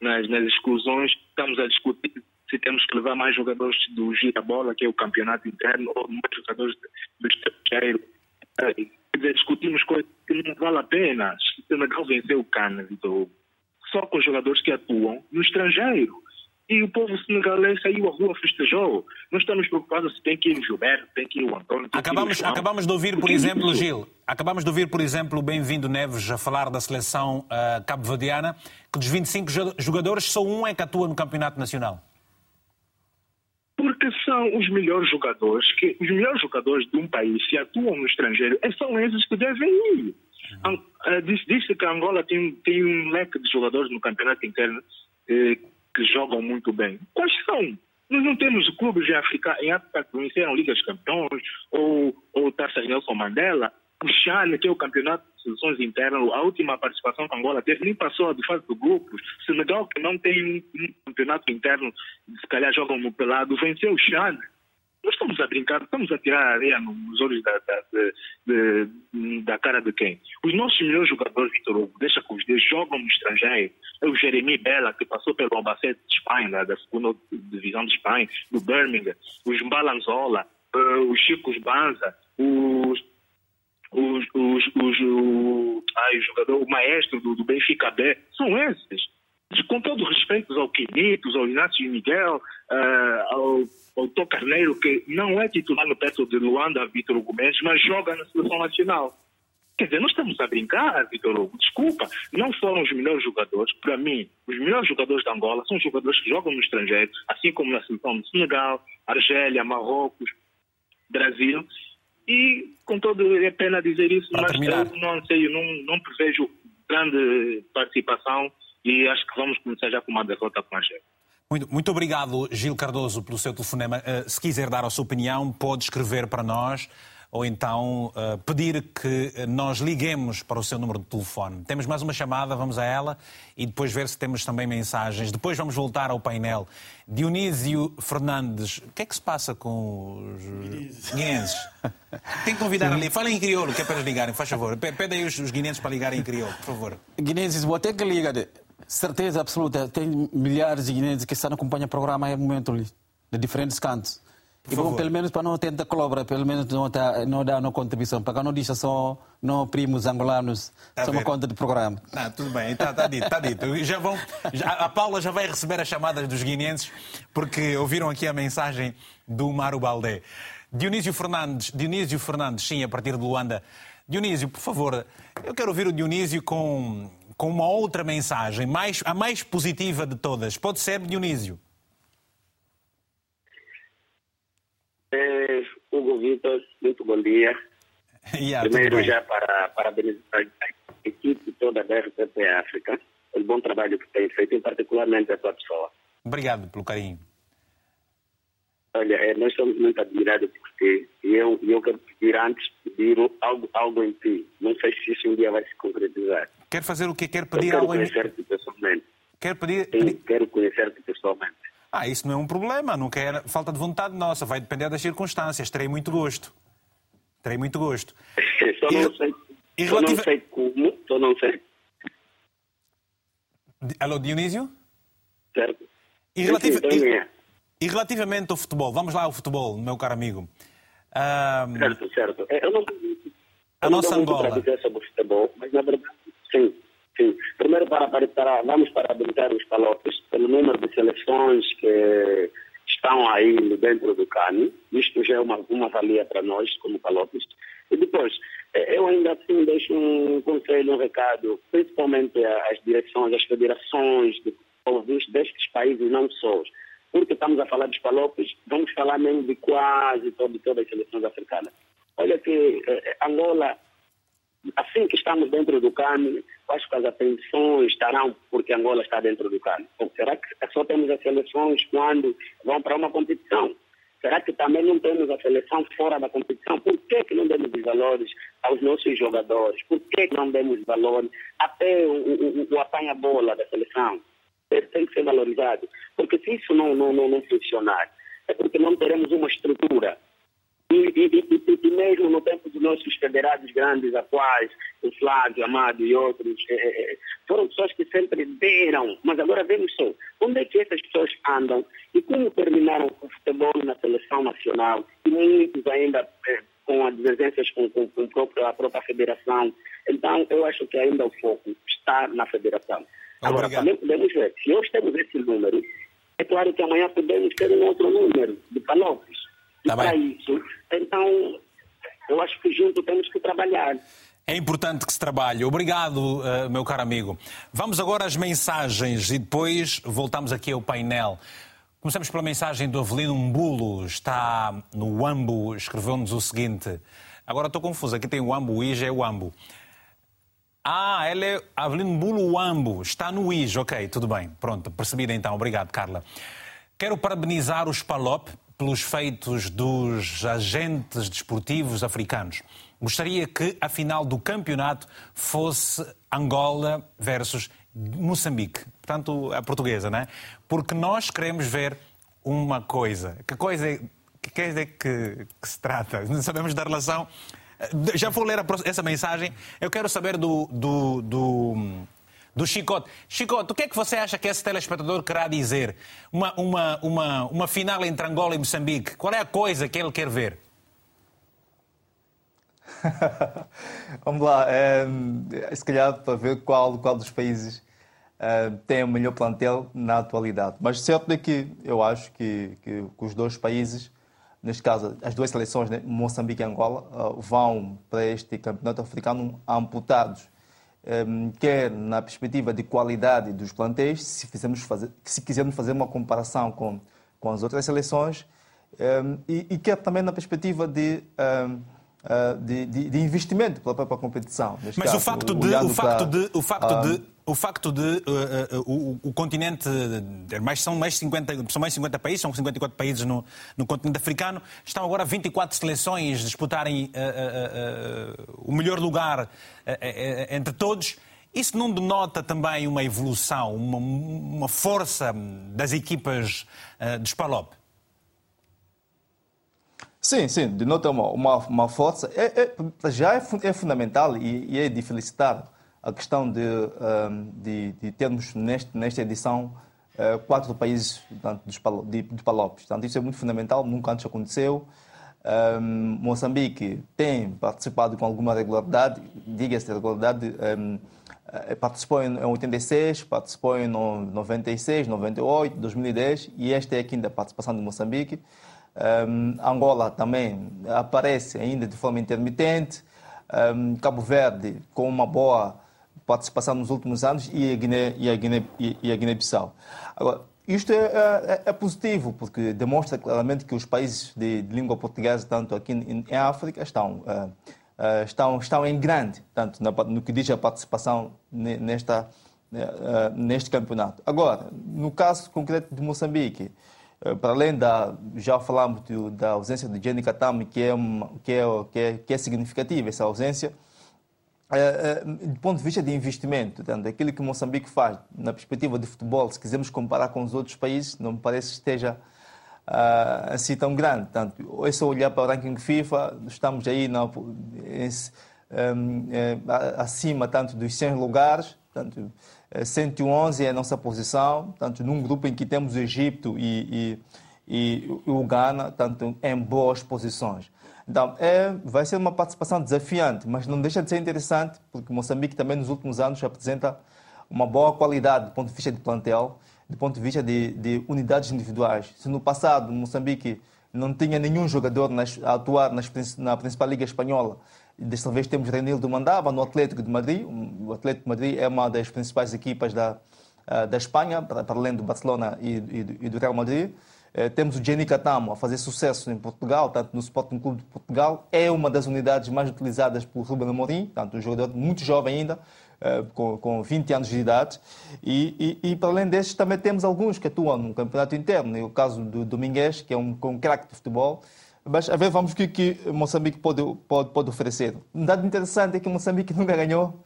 nas, nas exclusões, estamos a discutir se temos que levar mais jogadores do gira-bola, que é o campeonato interno, ou mais jogadores do estrangeiro. Discutimos coisas que não vale a pena. Se o Senegal venceu o Cana, então, só com jogadores que atuam no estrangeiro. E o povo senegalês saiu à rua, festejou. Não estamos preocupados se tem que ir o Gilberto, tem que ir o Antônio. Acabamos, o acabamos de ouvir, por exemplo, isso? Gil, acabamos de ouvir, por exemplo, o Bem-vindo Neves a falar da seleção uh, cabo-verdiana, que dos 25 jogadores, só um é que atua no Campeonato Nacional. Porque são os melhores jogadores, que os melhores jogadores de um país, se atuam no estrangeiro, é são esses que devem ir. Uhum. Uh, Disse que a Angola tem, tem um leque de jogadores no campeonato interno eh, que jogam muito bem. Quais são? Nós não temos clubes em África, em África que venceram Liga dos Campeões ou, ou Taça Nelson Mandela. O Chane, que é o campeonato de seleções internas, a última participação que Angola teve, nem passou de fase de grupos. Senegal, que não tem um campeonato interno, se calhar jogam no pelado, venceu o Chane. Nós estamos a brincar, estamos a tirar areia nos olhos da, da, de, de, da cara de quem? Os nossos melhores jogadores, Vitor Hugo, deixa que os dois jogam no estrangeiro. É o Jeremy Bela, que passou pelo Albacete de Espanha, da, da segunda divisão de Espanha, do Birmingham, os Mbalanzola, uh, os Chicos Banza, os os, os, os, o, ai, o jogador, o maestro do, do Benfica B, são esses. Com todo respeito ao Quinitos, ao Inácio Miguel, uh, ao o Tô Carneiro, que não é titular no Petro de Luanda, Vitor Hugo Mendes, mas joga na seleção nacional. Quer dizer, nós estamos a brincar, Vitor Hugo. Desculpa, não foram os melhores jogadores. Para mim, os melhores jogadores da Angola são jogadores que jogam no estrangeiro, assim como na seleção de Senegal, Argélia, Marrocos, Brasil. E, com todo, é pena dizer isso, Para mas terminar. eu não sei, não, não prevejo grande participação e acho que vamos começar já com uma derrota com a Argélia. Muito, muito obrigado, Gil Cardoso, pelo seu telefonema. Uh, se quiser dar a sua opinião, pode escrever para nós ou então uh, pedir que nós liguemos para o seu número de telefone. Temos mais uma chamada, vamos a ela e depois ver se temos também mensagens. Depois vamos voltar ao painel. Dionísio Fernandes, o que é que se passa com os guinenses? Tem que convidar ali. Falem em crioulo, que é para eles ligarem, faz favor. Pede aí os, os guinenses para ligarem em crioulo, por favor. Guinenses, vou ter que ligar. Certeza absoluta. Tem milhares de guinenses que estão acompanhando o programa em momento ali, de diferentes cantos. Por e bom, pelo menos para não tentar colaborar, pelo menos não, tá, não dar uma contribuição, para não deixar só não primos angolanos, tá só uma conta de programa. Não, tudo bem, está tá dito, está dito. Já vão, já, a Paula já vai receber as chamadas dos guineenses, porque ouviram aqui a mensagem do Mário Baldé. Dionísio Fernandes, Dionísio Fernandes, sim, a partir de Luanda. Dionísio, por favor, eu quero ouvir o Dionísio com, com uma outra mensagem, mais, a mais positiva de todas. Pode ser, Dionísio? É, Hugo Vitor, muito bom dia. Yeah, Primeiro, já para parabenizar a equipe toda da RTP África, pelo bom trabalho que tem feito, e particularmente a tua pessoa. Obrigado pelo carinho. Olha, é, nós somos muito admirados por ti e eu, eu quero pedir antes, pedir algo, algo em ti. Não sei se isso um dia vai se concretizar. Quer fazer o quê? Quer pedir eu quero conhecer-te pessoalmente. Quer pedir... Sim, quero conhecer-te pessoalmente. Ah, isso não é um problema, não quer falta de vontade nossa, vai depender das circunstâncias. Terei muito gosto. Terei muito gosto. só não E- sei, e só relativa- não sei como, só não sei, Alô, Dionísio? certo? E, relativa- então e- é. e relativamente ao futebol, vamos lá ao futebol, meu caro amigo. Ah, Certo, certo. É, Eu não, A eu não nossa Angola. sobre o futebol, mas na verdade, sim, sim. Primeiro, para, para, vamos parabenizar os palopes pelo número de seleções que estão aí dentro do CAN. Isto já é uma, uma valia para nós, como palopes. E depois, eh, eu ainda assim deixo um conselho, um recado, principalmente às direções, às federações de povos destes países, não só. Porque estamos a falar dos palopes, vamos falar mesmo de quase todo, todas as seleções africanas. Olha que eh, Angola, assim que estamos dentro do CAN, acho que as atenções estarão porque Angola está dentro do CAN. Ou será que só temos as seleções quando vão para uma competição? Será que também não temos a seleção fora da competição? Por que, que não demos os valores aos nossos jogadores? Por que, que não demos valores até o, o, o apanha-bola da seleção? Tem- Tem que ser valorizado. Porque se isso não, não, não, não funcionar, é porque não teremos uma estrutura e, e, e, e- mesmo no tempo dos nossos federados grandes atuais, o Flávio, Amado e outros, é, foram pessoas que sempre deram, mas agora vemos só, onde é que essas pessoas andam e como terminaram o futebol na seleção nacional e muitos ainda é, com as divergências com, com, com próprio, a própria federação. Então, eu acho que ainda o foco está na federação. Agora, Obrigado. também podemos ver, se hoje temos esse número, é claro que amanhã podemos ter um outro número de palopes. Tá para isso, então, eu acho que junto temos que trabalhar. É importante que se trabalhe. Obrigado, uh, meu caro amigo. Vamos agora às mensagens e depois voltamos aqui ao painel. Começamos pela mensagem do Avelino Mbulo. Está no Ambo, escreveu-nos o seguinte. Agora estou confuso, aqui tem o Ambo, o IJ é o Ambo. Ah, ela é Avelino Mbulo Ambo. Está no IJ, ok, tudo bem. Pronto, percebido então. Obrigado, Carla. Quero parabenizar os PALOP pelos feitos dos agentes desportivos africanos. Gostaria que a final do campeonato fosse Angola versus Moçambique, portanto, a portuguesa, né? Porque nós queremos ver uma coisa. Que coisa é que, é que, que se trata? Não sabemos da relação. Já vou ler essa mensagem. Eu quero saber do, do, do, do Chicote. Chicote, o que é que você acha que esse telespectador querá dizer? Uma, uma, uma, uma final entre Angola e Moçambique. Qual é a coisa que ele quer ver? Vamos lá, é, se calhar para ver qual, qual dos países é, tem o melhor plantel na atualidade. Mas certo é que eu acho que, que, que os dois países, neste caso as duas seleções, né, Moçambique e Angola, uh, vão para este campeonato africano amputados. Um, quer na perspectiva de qualidade dos plantéis, se, fazer, se quisermos fazer uma comparação com, com as outras seleções, um, e, e, quer também na perspectiva de um, uh, de, de, de, investimento pela própria competição. Mas caso, o facto de, o facto de, o facto de, o facto de uh, uh, o, o, continente, mais, são, mais 50, são mais 50 países, são 54 países no, no continente africano, estão agora 24 seleções disputarem o melhor lugar entre todos. Isso não denota também uma evolução, uma, uma força das equipas de Spalop? Sim, sim, denota uma, uma, uma força. É, é, já é, é fundamental e, e, é de felicitar a questão de, de, de, termos neste, nesta edição uh, quatro países de, de Palopes. Portanto, isso é muito fundamental, nunca antes aconteceu. Um, Moçambique tem participado com alguma regularidade, diga-se de regularidade, um, eh, participou em 86, participou em 96, 98, 2010 e esta é a quinta participação de Moçambique. Um, Angola também aparece ainda de forma intermitente. Cabo Verde com uma boa participação nos últimos anos e a Guiné e a Guiné e a Guiné-Bissau. Agora, isto é, é, é, positivo porque demonstra claramente que os países de, de língua portuguesa, tanto aqui em, em África, estão uh, uh, estão estão em grande, tanto na, no que diz a participação nesta uh, neste campeonato. Agora, no caso concreto de Moçambique para além da, já falamos da ausência de Jenny Katami, que é, uma, que, é, que, é, que é significativa, essa ausência, é, é, do ponto de vista de investimento, portanto, aquilo que Moçambique faz na perspectiva de futebol, se quisermos comparar com os outros países, não me parece que esteja uh, assim tão grande. Portanto, é só olhar para o ranking FIFA, estamos aí na, um, é, acima tanto dos 100 lugares, portanto, 111 é, a nossa posição, tanto num grupo em que temos o Egito e, e, e o Ghana, tanto em boas posições. Então, é, vai ser uma participação desafiante, mas não deixa de ser interessante, porque Moçambique também nos últimos anos apresenta uma boa qualidade do ponto de vista de plantel, do ponto de vista de, de unidades individuais. Se no passado Moçambique não tinha nenhum jogador nas, a atuar nas, na principal liga espanhola Desta vez temos Renildo Mandava no Atlético de Madrid. O Atlético de Madrid é uma das principais equipas da, ah, da Espanha, para além do Barcelona e, e, do Real Madrid. Eh, temos o Jenny Catamo a fazer sucesso em Portugal, tanto no Sporting Clube de Portugal. É uma das unidades mais utilizadas por Ruben Amorim, tanto um jogador muito jovem ainda, eh, com, com 20 anos de idade. E, e, e, para além destes, também temos alguns que atuam no campeonato interno. O caso do Domingues, que é um, um craque de futebol. Mas a ver, vamos o que, que Moçambique pode, pode, pode oferecer. Um dado interessante é que Moçambique nunca ganhou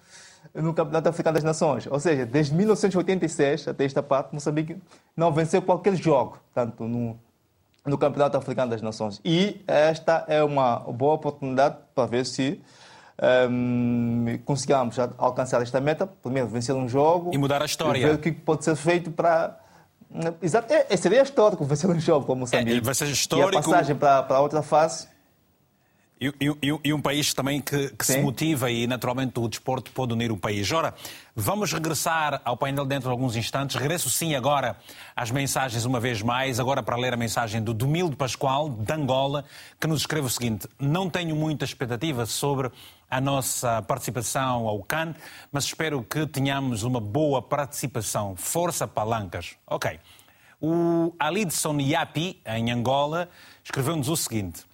no Campeonato Africano das Nações. Ou seja, desde 1986 até esta parte, Moçambique não venceu qualquer jogo, tanto no, no Campeonato Africano das Nações. E esta é uma boa oportunidade para ver se um, consigamos alcançar esta meta, primeiro vencer um jogo e mudar a história. Ver o que pode ser feito para Exato, é, seria histórico vencer um jogo como Moçambique. É, vai ser histórico. E a passagem para, para outra fase e, e, e, um país também que, que se motiva e, naturalmente, o desporto pode unir o país. Ora, vamos regressar ao painel dentro de alguns instantes. Regresso, sim, agora às mensagens uma vez mais, agora para ler a mensagem do Domildo Pascoal, de Angola, que nos escreve o seguinte: Não tenho muita expectativa sobre a nossa participação ao CAN, mas espero que tenhamos uma boa participação. Força palancas. Ok. O Alidson Yapi, em Angola, escreveu-nos o seguinte.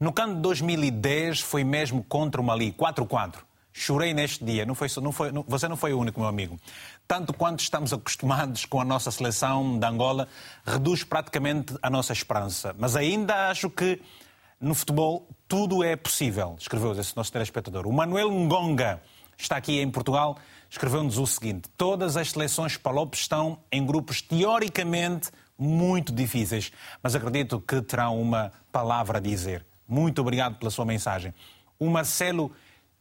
No CAN de 2010 foi mesmo contra o Mali, 4-4. Chorei neste dia. Não foi, não foi, não, você não foi o único, meu amigo. Tanto quanto estamos acostumados com a nossa seleção de Angola, reduz praticamente a nossa esperança. Mas ainda acho que no futebol tudo é possível, escreveu esse nosso telespectador. O Manuel Ngonga está aqui em Portugal, escreveu-nos o seguinte: Todas as seleções Palop estão em grupos teoricamente muito difíceis, mas acredito que terão uma palavra a dizer. Muito obrigado pela sua mensagem. O Marcelo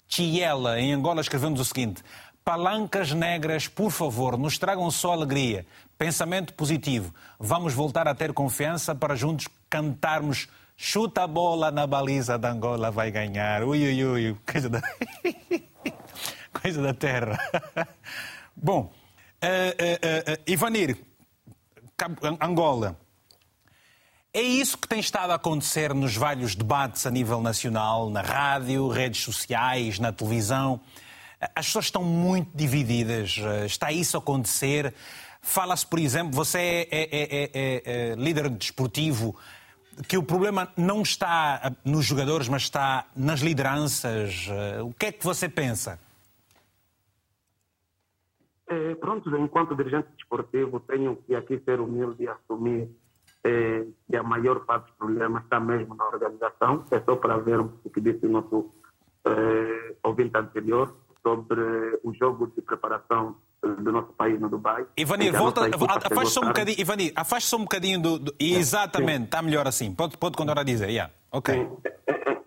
Chiela, em Angola, escreveu-nos o seguinte: Palancas negras, por favor, nos tragam só alegria, pensamento positivo. Vamos voltar a ter confiança para juntos cantarmos Chuta a bola na baliza da Angola, vai ganhar. Ui, ui, ui, coisa da, coisa da terra. Bom, uh, uh, uh, Ivanir, Angola. É isso que tem estado a acontecer nos vários debates a nível nacional, na rádio, redes sociais, na televisão. As pessoas estão muito divididas. Está isso a acontecer? Fala-se, por exemplo, você é, é, é, é, líder desportivo, que o problema não está nos jogadores, mas está nas lideranças. O que é que você pensa? É, pronto, enquanto dirigente desportivo, tenho que aqui ser humilde e assumir é, que a maior parte dos problemas está mesmo na organização. É só para ver o que disse o nosso é, ouvinte anterior sobre o jogo de preparação do nosso país no Dubai. Ivanir, volta, afasta só um bocadinho, Ivanir, afasta só um bocadinho do, do exatamente, está melhor assim. Pode, pode continuar a dizer, yeah. ok. Em,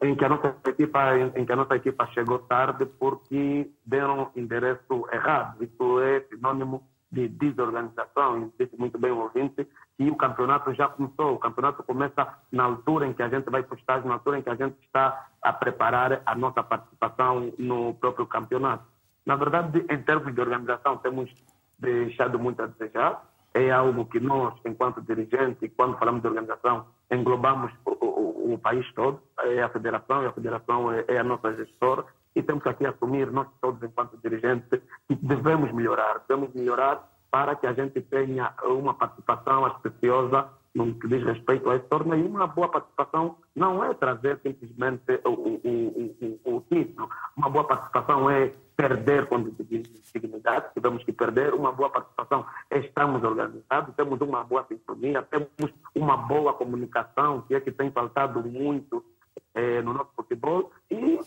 em, em, que a nossa equipa, em, em, que a nossa equipa chegou tarde porque deram endereço errado. Isso é sinônimo de desorganização, disse muito bem o ouvinte, e o campeonato já começou. O campeonato começa na altura em que a gente vai postar, na altura em que a gente está a preparar a nossa participação no próprio campeonato. Na verdade, em termos de organização, temos deixado muito a desejar. É algo que nós, enquanto dirigentes, quando falamos de organização, englobamos o, o, o país todo. É a federação, e a federação é, é a nossa gestora e temos aqui assumir, nós todos, enquanto dirigentes, que devemos melhorar. Devemos melhorar para que a gente tenha uma participação aspeciosa no que diz respeito a esse torneio. E uma boa participação não é trazer simplesmente o, o, o, o título. Uma boa participação é perder com dignidade, tivemos que perder. Uma boa participação é estamos organizados, temos uma boa sintonia, temos uma boa comunicação, que é que tem faltado muito eh, no nosso futebol. E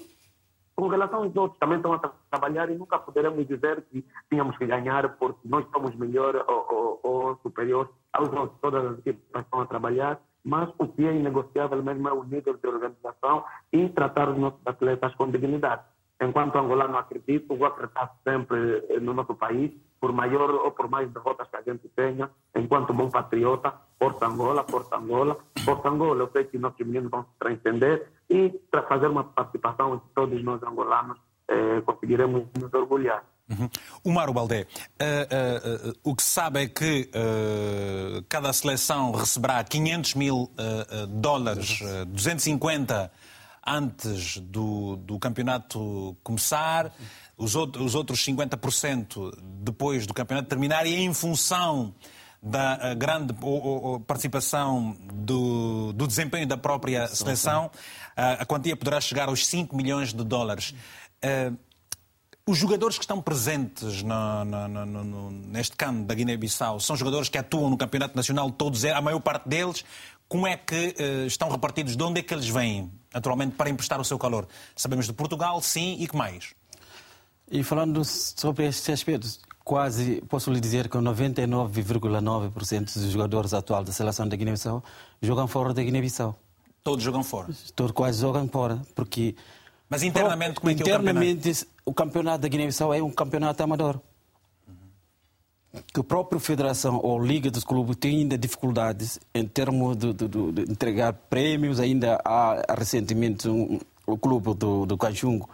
com relação aos outros, também estão a trabalhar e nunca poderemos dizer que tínhamos que ganhar porque nós somos melhor ou, ou, ou superior aos outros. Todas as equipas estão a trabalhar, mas o que é inegociável mesmo é o nível de organização e tratar os nossos atletas com dignidade. Enquanto angolano acredito, vou acreditar sempre no nosso país, por maior ou por mais derrotas que a gente tenha, enquanto bom patriota, Força Angola, Força Angola, Força Angola. Eu sei que nossos meninos vão se transcender e para fazer uma participação entre todos nós angolanos eh, conseguiremos nos orgulhar. Uhum. O Mário Baldé, uh, uh, uh, o que se sabe é que cada seleção receberá 500 mil dólares, 250 antes do, do campeonato começar, os, outros, os outros 50% depois do campeonato terminar e em função da grande participação do, do desempenho da própria seleção, a quantia poderá chegar aos 5 milhões de dólares. Os jogadores que estão presentes no, no, no, neste campo da Guiné-Bissau são jogadores que atuam no Campeonato Nacional, todos, a maior parte deles. Como é que uh, estão repartidos? De onde é que eles vêm, naturalmente, para emprestar o seu calor? Sabemos de Portugal, sim, e que mais? E falando sobre estes aspectos, quase posso lhe dizer que 99,9% dos jogadores atuais da seleção da Guiné-Bissau jogam fora da Guiné-Bissau. Todos jogam fora? Todos quase jogam fora, porque Mas internamente, como é que internamente, é o campeonato? o campeonato da Guiné-Bissau é um campeonato amador. Que a própria federação ou liga dos clubes tem ainda dificuldades em termos de, de, de entregar prémios. Ainda há, recentemente um, o clube do, do Cachungo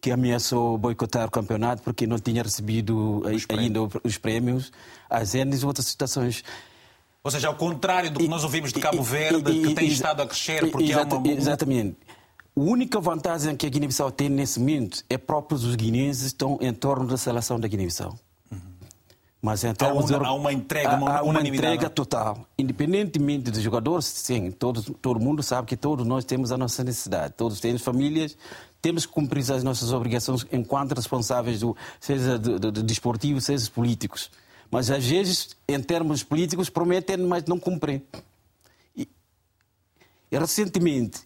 que ameaçou boicotar o campeonato porque não tinha recebido os ainda prémios. os prémios. As N e outras situações. Ou seja, ao contrário do que nós ouvimos de Cabo Verde, que tem estado a crescer porque exata, há uma... Exatamente. A única vantagem que a Guiné-Bissau tem nesse momento é próprios os guineenses estão em torno da seleção da Guiné-Bissau. Mas então, há, uma, há uma entrega, uma, há uma entrega total. Independentemente dos jogadores, sim, todo, todo mundo sabe que todos nós temos a nossa necessidade. Todos temos famílias, temos que cumprir as nossas obrigações enquanto responsáveis, do, seja de, de, de desportivo, seja políticos. Mas às vezes, em termos políticos, prometem, mas não cumprem. E recentemente,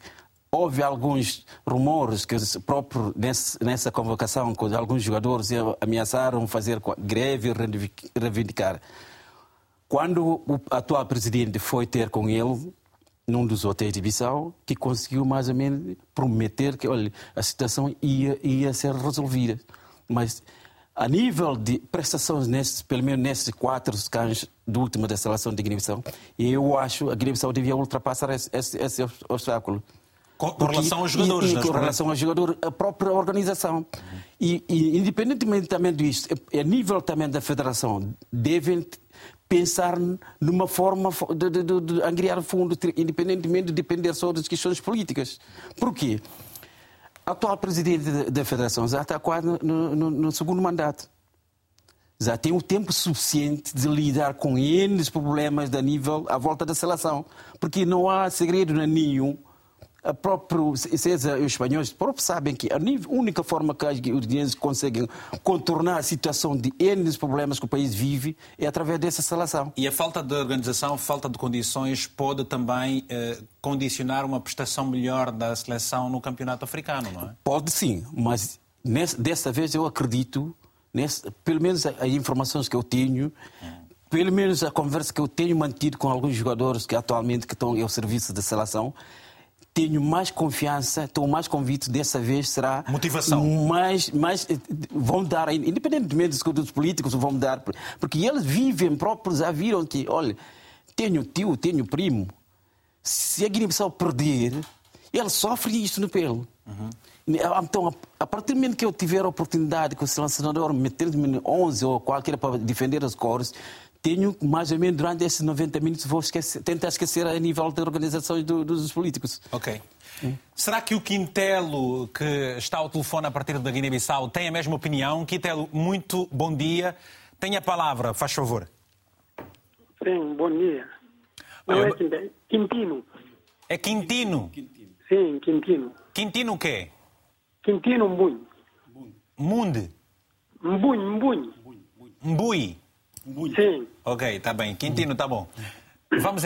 houve alguns rumores que próprio nessa convocação, quando alguns jogadores ameaçaram fazer greve e reivindicar. Quando o atual presidente foi ter com ele, num dos hotéis de Bissau, que conseguiu mais ou menos prometer que olha, a situação ia, ia ser resolvida. Mas a nível de prestações, nesses, pelo menos nesses quatro cães do último da seleção de Guiné-Bissau, eu acho que a Guiné-Bissau devia ultrapassar esse, esse, esse obstáculo. Com, com relação aos jogadores, e, e, com relação aos jogadores, a própria organização. Uhum. E, e, independentemente também disso, a nível também da federação, devem pensar numa forma de, de, de, de angriar fundo, independentemente de depender só das questões políticas. Por quê? O atual presidente da federação já está quase no, no, no segundo mandato já tem o tempo suficiente de lidar com N problemas da nível à volta da seleção. Porque não há segredo nenhum a próprio, seja os espanhóis próprios sabem que a única forma que os guineenses conseguem contornar a situação de N problemas que o país vive é através dessa seleção. E a falta de organização, falta de condições pode também eh, condicionar uma prestação melhor da seleção no campeonato africano, não é? Pode sim, mas nessa, dessa vez eu acredito, nesse, pelo menos as informações que eu tenho, pelo menos a conversa que eu tenho mantido com alguns jogadores que atualmente que estão ao serviço da seleção, tenho mais confiança, estou mais convicto dessa vez será motivação. Mais, mais vão dar, independentemente dos políticos, vão dar, porque eles vivem próprios, já viram que, olha, tenho tio, tenho primo, se a Guiné-Bissau perder, ele sofre isto no pelo. Uhum. Então, a partir do momento que eu tiver a oportunidade que o selecionador meter-me 11 ou qualquer para defender as cores, tenho mais ou menos durante esses 90 minutos vou esquecer, tentar esquecer a nível de organizações do, dos políticos. Ok. Hum. Será que o Quintelo, que está ao telefone a partir da Guiné-Bissau, tem a mesma opinião? Quintelo, muito bom dia. Tem a palavra, faz favor. Sim, bom dia. Não é Quintino. É Quintino? Sim, Quintino. Quintino o quê? Quintino Mbui. Munde? Mbui, Mbui. Mbui. Sim. Ok, está bem. Quintino, está bom. Vamos.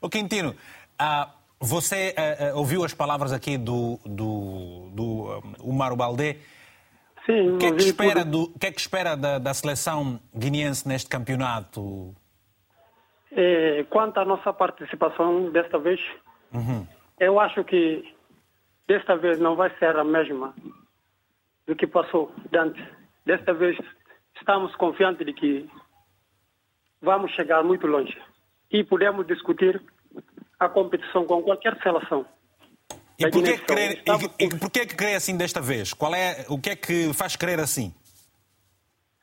o Quintino, uh, você uh, uh, ouviu as palavras aqui do, do, do um, Umar Baldé. Sim, o que é que espera, por... do, que é que espera da, da seleção guineense neste campeonato? É, quanto à nossa participação desta vez, uhum. eu acho que desta vez não vai ser a mesma do que passou antes. Desta vez estamos confiantes de que vamos chegar muito longe e podemos discutir a competição com qualquer seleção. E porquê que, crer, estamos... e, e porquê que crê assim desta vez? Qual é, o que é que faz crer assim?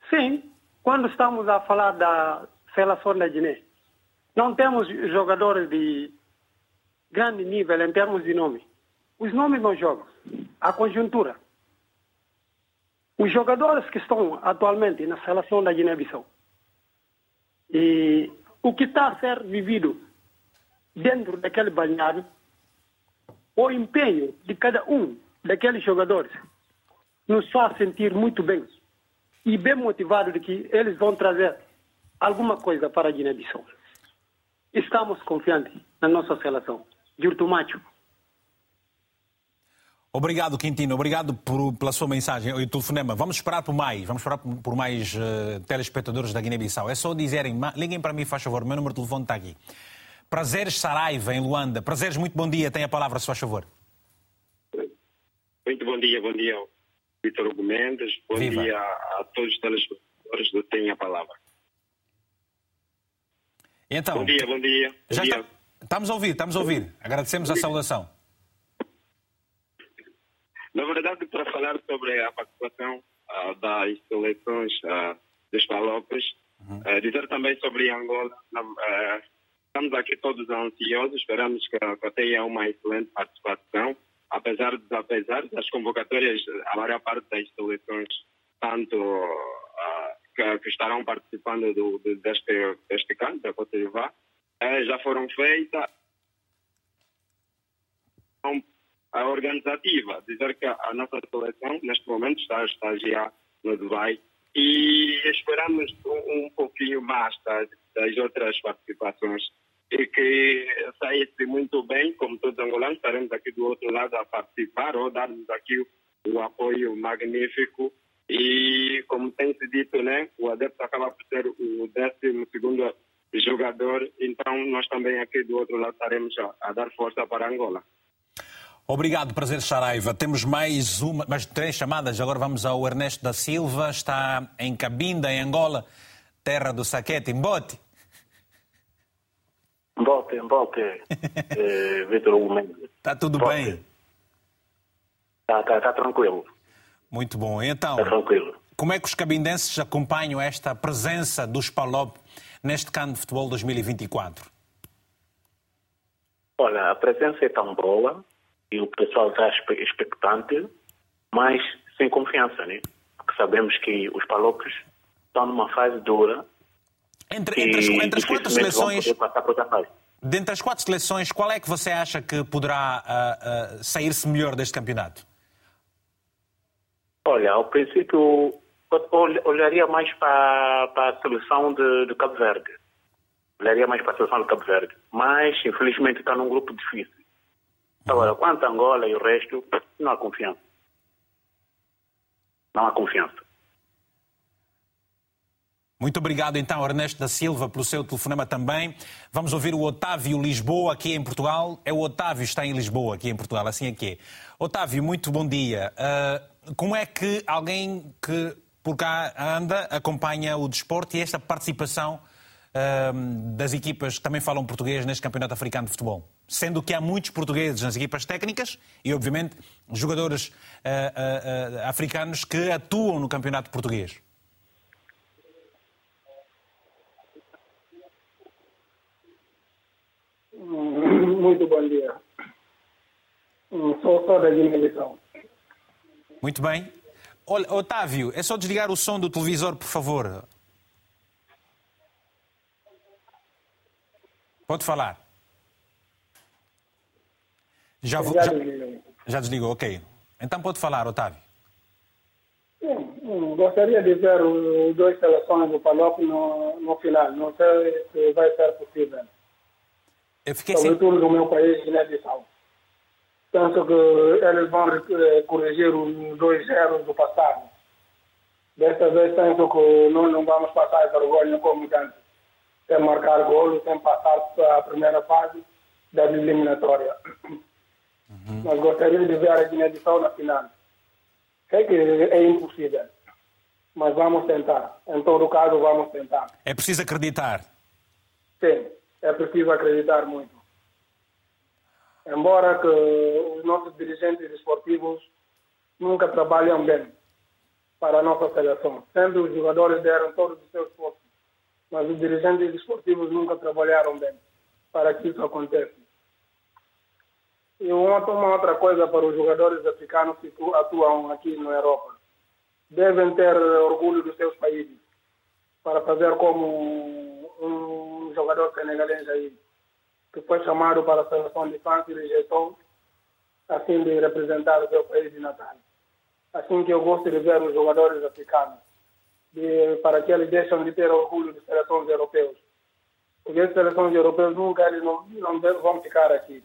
Sim, quando estamos a falar da seleção da Guiné, não temos jogadores de grande nível em termos de nome. Os nomes não jogam. A conjuntura. Os jogadores que estão atualmente na seleção da Guiné-Bissau, e o que está a ser vivido dentro daquele balneário, o empenho de cada um daqueles jogadores nos faz sentir muito bem e bem motivado de que eles vão trazer alguma coisa para a Guiné-Bissau. Estamos confiantes na nossa seleção. Jurtumacho. Obrigado, Quintino. Obrigado por, pela sua mensagem e telefonema. Vamos esperar por mais. Vamos esperar por mais uh, telespectadores da Guiné-Bissau. É só dizerem, liguem para mim, faz favor. O meu número de telefone está aqui. Prazeres Saraiva, em Luanda. Prazeres, muito bom dia. Tem a palavra, se faz favor. Muito bom dia, bom dia, Vitor Hugo Mendes. Bom Viva. dia a, todos os telespectadores do Tem a Palavra. Então, bom dia, bom dia. Bom já dia. Está, estamos a ouvir, estamos a ouvir. Agradecemos a saudação. Para falar sobre a participação uh, das seleções uh, dos Palopes, uhum. uh, dizer também sobre Angola, estamos aqui todos ansiosos, esperamos que, tenha uma excelente participação, apesar, de, apesar das convocatórias, a maior parte das seleções, tanto que, que, estarão participando do, do, deste, deste canto, da Cote d'Ivoire, já foram feitas a organizativa, dizer que a nossa seleção neste momento está a estagiar no Dubai e esperamos um, um pouquinho mais das, das, outras participações. E que saísse muito bem, como todos os angolanos, estaremos aqui do outro lado a participar ou darmos aqui o apoio magnífico. E como tem se dito, né, o adepto acaba por ser o décimo segundo jogador, então nós também aqui do outro lado estaremos a, a dar força para Angola. Obrigado, prazer, Saraiva. Temos mais uma, mais três chamadas. Agora vamos ao Ernesto da Silva, está em Cabinda, em Angola, terra do saquete, Mbote. Mbote, Mbote, é, Vitor Hugo. Está tudo Mbote. bem? Está tá, tá tranquilo. Muito bom. Então, tá tranquilo. como é que os cabindenses acompanham esta presença dos Palop neste cano de futebol 2024? Olha, a presença é tão boa e o pessoal está expectante, mas sem confiança, né? Porque sabemos que os palocos estão numa fase dura. Entre, entre, as, entre as quatro seleções. Dentre as quatro seleções, qual é que você acha que poderá uh, uh, sair-se melhor deste campeonato? Olha, ao princípio, olharia mais para, para a seleção de, de Cabo Verde. Olharia mais para a seleção de Cabo Verde. Mas, infelizmente, está num grupo difícil. Agora, quanto a Angola e o resto, não há confiança. Não há confiança. Muito obrigado, então, Ernesto da Silva, pelo seu telefonema também. Vamos ouvir o Otávio Lisboa, aqui em Portugal. É o Otávio, está em Lisboa, aqui em Portugal, assim é que é. Otávio, muito bom dia. Uh, como é que alguém que por cá anda acompanha o desporto e esta participação das equipas que também falam português neste Campeonato Africano de Futebol? sendo que há muitos portugueses nas equipas técnicas e, obviamente, jogadores uh, uh, uh, africanos que atuam no campeonato português. Muito bom dia. Sou só da Guiné-Bissau. Muito bem. Olha, Otávio, é só desligar o som do televisor, por favor. Pode falar. Já, já, já desligou, ok. Então pode falar, Otávio. Sim, gostaria de ver os dois seleções do Palop no, no final. Não sei se vai ser possível. Eu fiquei Sobretudo sem... no meu país, Guiné-Bissau. Penso que eles vão eh, corrigir os dois erros do passado. Desta vez penso que nós não vamos passar vergonha como antes. Sem marcar golo, sem passar para a primeira fase da eliminatória. Uhum. Nós gostaríamos de ver a Guiné-Bissau na final. Sei que é impossível, mas vamos tentar. Em todo caso, vamos tentar. É preciso acreditar. Sim, é preciso acreditar muito. Embora que os nossos dirigentes esportivos nunca trabalham bem para a nossa seleção. Sendo os jogadores deram todos os seus esforços, mas os dirigentes esportivos nunca trabalharam bem para que isso aconteça. E uma, uma outra coisa para os jogadores africanos que atuam aqui na Europa. Devem ter orgulho dos seus países para fazer como um jogador senegalês aí, que foi chamado para a seleção de França e rejeitou, assim de representar o seu país de natal. Assim que eu gosto de ver os jogadores africanos, de, para que eles deixem de ter orgulho de seleções europeias. Porque as seleções europeias nunca eles não, não vão ficar aqui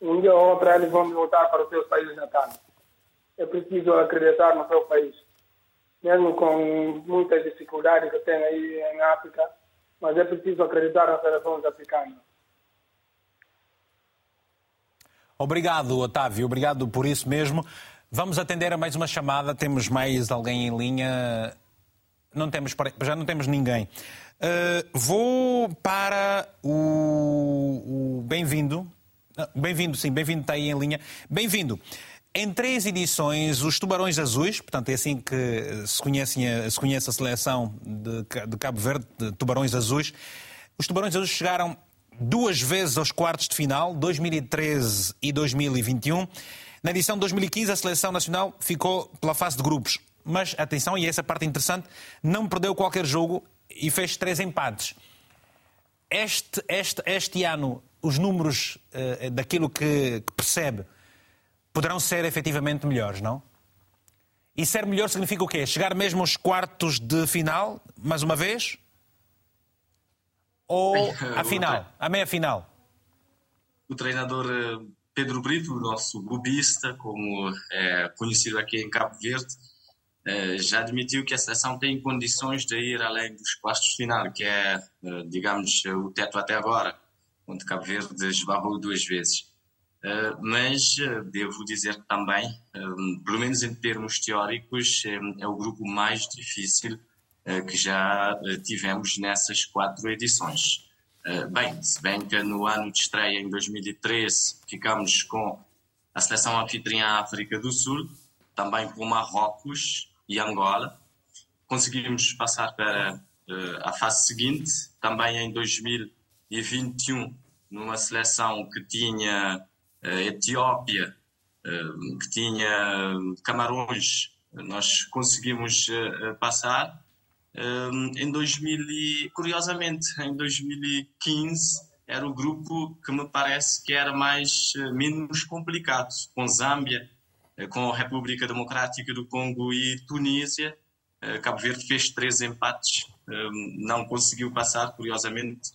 um dia ou outro eles vão voltar para os seus países natais. É preciso acreditar no seu país. Mesmo com muitas dificuldades que tem aí em África, mas é preciso acreditar nas seleções africanas. Obrigado, Otávio. Obrigado por isso mesmo. Vamos atender a mais uma chamada. Temos mais alguém em linha? Não temos, já não temos ninguém. Uh, vou para o, o bem-vindo. Bem-vindo, sim, bem-vindo, está aí em linha. Bem-vindo. Em três edições, os Tubarões Azuis, portanto é assim que se conhece, se conhece a seleção de, de Cabo Verde, de Tubarões Azuis, os Tubarões Azuis chegaram duas vezes aos quartos de final, 2013 e 2021. Na edição de 2015, a seleção nacional ficou pela fase de grupos. Mas, atenção, e essa parte interessante, não perdeu qualquer jogo e fez três empates. Este, este, este ano, os números uh, daquilo que, que percebe poderão ser efetivamente melhores, não? E ser melhor significa o quê? Chegar mesmo aos quartos de final, mais uma vez? Ou à final, à meia-final? O treinador eh, Pedro Brito, o nosso bubista, como é conhecido aqui em Cabo Verde, eh, já admitiu que a seleção tem condições de ir além dos quartos de final, que é, digamos, o teto até agora, onde Cabo Verde esbarrou duas vezes. Uh, mas devo dizer também, pelo menos em termos teóricos, é o grupo mais difícil que já tivemos nessas quatro edições. bem, se bem que no ano de estreia, em 2013, ficamos com a seleção anfitriã África do Sul, também com Marrocos e Angola. Conseguimos passar para a fase seguinte, também em 2021, numa seleção que tinha Etiópia, eh, que tinha Camarões, nós conseguimos eh, passar. Eh, em 2000, curiosamente, em 2015 era o grupo que me parece que era mais menos complicado, com Zâmbia, com a República Democrática do Congo e Tunísia. Cabo Verde fez três empates, não conseguiu passar, curiosamente,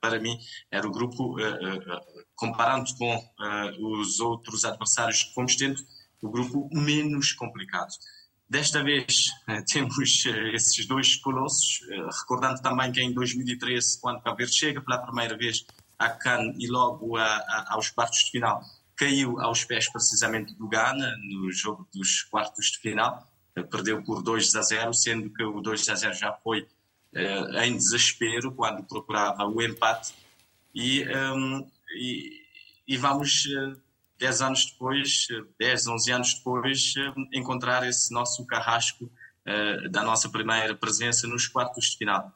para mim era o grupo comparando com os outros adversários que fomos tendo, o grupo menos complicado. Desta vez temos esses dois colossos, recordando também que em 2013, quando Cabo Verde chega pela primeira vez à CAN e logo aos quartos de final, caiu aos pés precisamente do Ghana no jogo dos quartos de final, perdeu por 2 a 0, sendo que o 2 a 0 já foi em desespero quando procurava o empate e um, e, e vamos, 10 eh, anos depois, 10, eh, 11 anos depois, eh, encontrar esse nosso carrasco da nossa primeira presença nos quartos de final.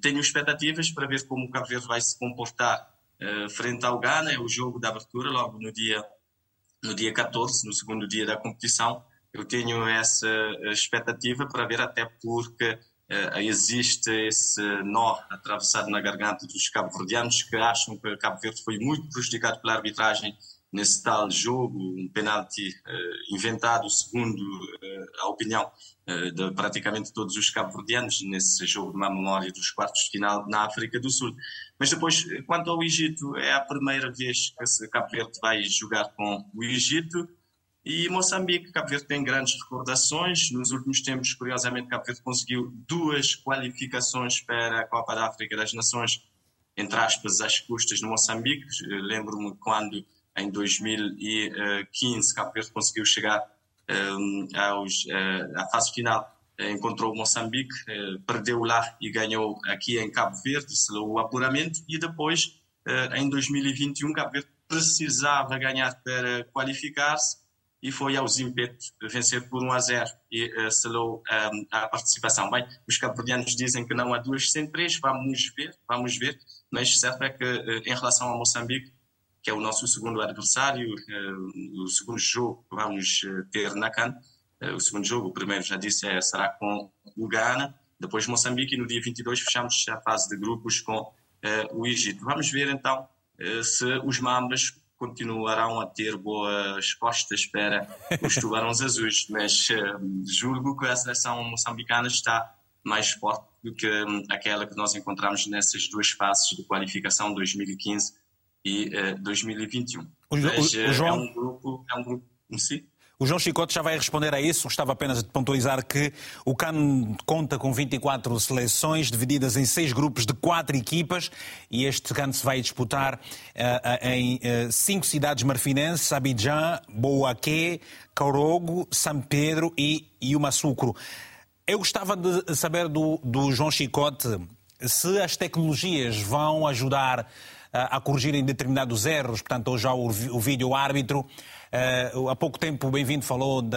Tenho expectativas para ver como o Cabo Verde vai se comportar frente ao Ghana, é o jogo da abertura, logo no dia, no dia 14, no segundo dia da competição. Eu tenho essa expectativa para ver, até porque uh, existe esse nó atravessado na garganta dos cabo-verdianos que acham que Cabo Verde foi muito prejudicado pela arbitragem nesse tal jogo, um penalti uh, inventado segundo uh, a opinião de praticamente todos os cabo-verdianos nesse jogo de má memória dos quartos de final na África do Sul. Mas depois, quanto ao Egito, é a primeira vez que Cabo Verde vai jogar com o Egito e Moçambique, Cabo Verde tem grandes recordações. Nos últimos tempos, curiosamente, Cabo Verde conseguiu duas qualificações para a Copa da África das Nações, entre aspas, às custas de Moçambique. Lembro-me quando, em 2015, Cabo Verde conseguiu chegar um, aos, uh, à fase final. Uh, encontrou Moçambique, uh, perdeu lá e ganhou aqui em Cabo Verde, selou o apuramento. E depois, em 2021, Cabo Verde precisava ganhar para qualificar-se e foi ao Zimbet vencer por 1 a 0 e selou um, a participação. Bem, os cabo-verdianos dizem que não há duas sem três, vamos ver, vamos ver, mas certo é que em relação ao Moçambique, que é o nosso segundo adversário, o segundo jogo que vamos ter na CAN, o segundo jogo, o primeiro já disse, é, será com o Ghana, depois Moçambique e no dia 22 fechamos a fase de grupos com o Egito. Vamos ver então se os Mambas continuarão a ter boas costas para os tubarões azuis, mas julgo que a seleção moçambicana está mais forte do que um, aquela que nós encontramos nessas duas fases de qualificação 2015 e uh, 2021. O, mas, o, o João... é um grupo, é um grupo sim. O João Chicote já vai responder a isso. Gostava apenas de pontualizar que o CAN conta com 24 seleções divididas em seis grupos de quatro equipas e este CAN se vai disputar uh, em uh, cinco cidades marfinenses: Abidjan, Boaqué, Caurogo, São Pedro e Iumaçucro. Eu gostava de saber do, do João Chicote se as tecnologias vão ajudar a corrigirem determinados erros, portanto, hoje há o, o vídeo árbitro. Uh, há pouco tempo o Bem-vindo falou de,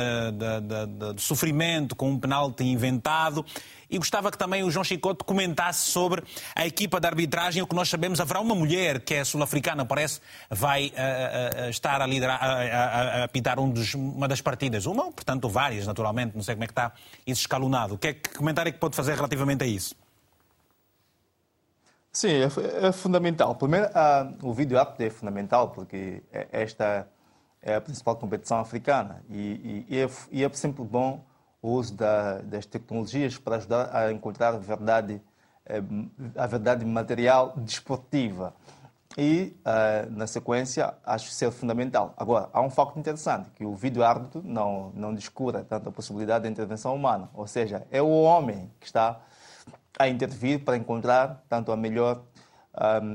sofrimento com um penalti inventado e gostava que também o João Chicote comentasse sobre a equipa de arbitragem. O que nós sabemos, haverá uma mulher que é sul-africana, parece, vai uh, uh, estar a, liderar, a, a um dos, uma das partidas. Uma, portanto, várias, naturalmente. Não sei como é que está isso escalonado. Que, é, que comentário é que pode fazer relativamente a isso? Sim, é, é fundamental. Primeiro, uh, o vídeo app é fundamental porque é, esta é a principal competição africana e, e, é, e é, sempre bom o uso da, das tecnologias para ajudar a encontrar a verdade, eh, a verdade material desportiva. E, uh, na sequência, acho ser fundamental. Agora, há um facto interessante, que o vídeo árbitro não, não descura tanto a possibilidade de intervenção humana. Ou seja, é o homem que está a intervir para encontrar tanto a melhor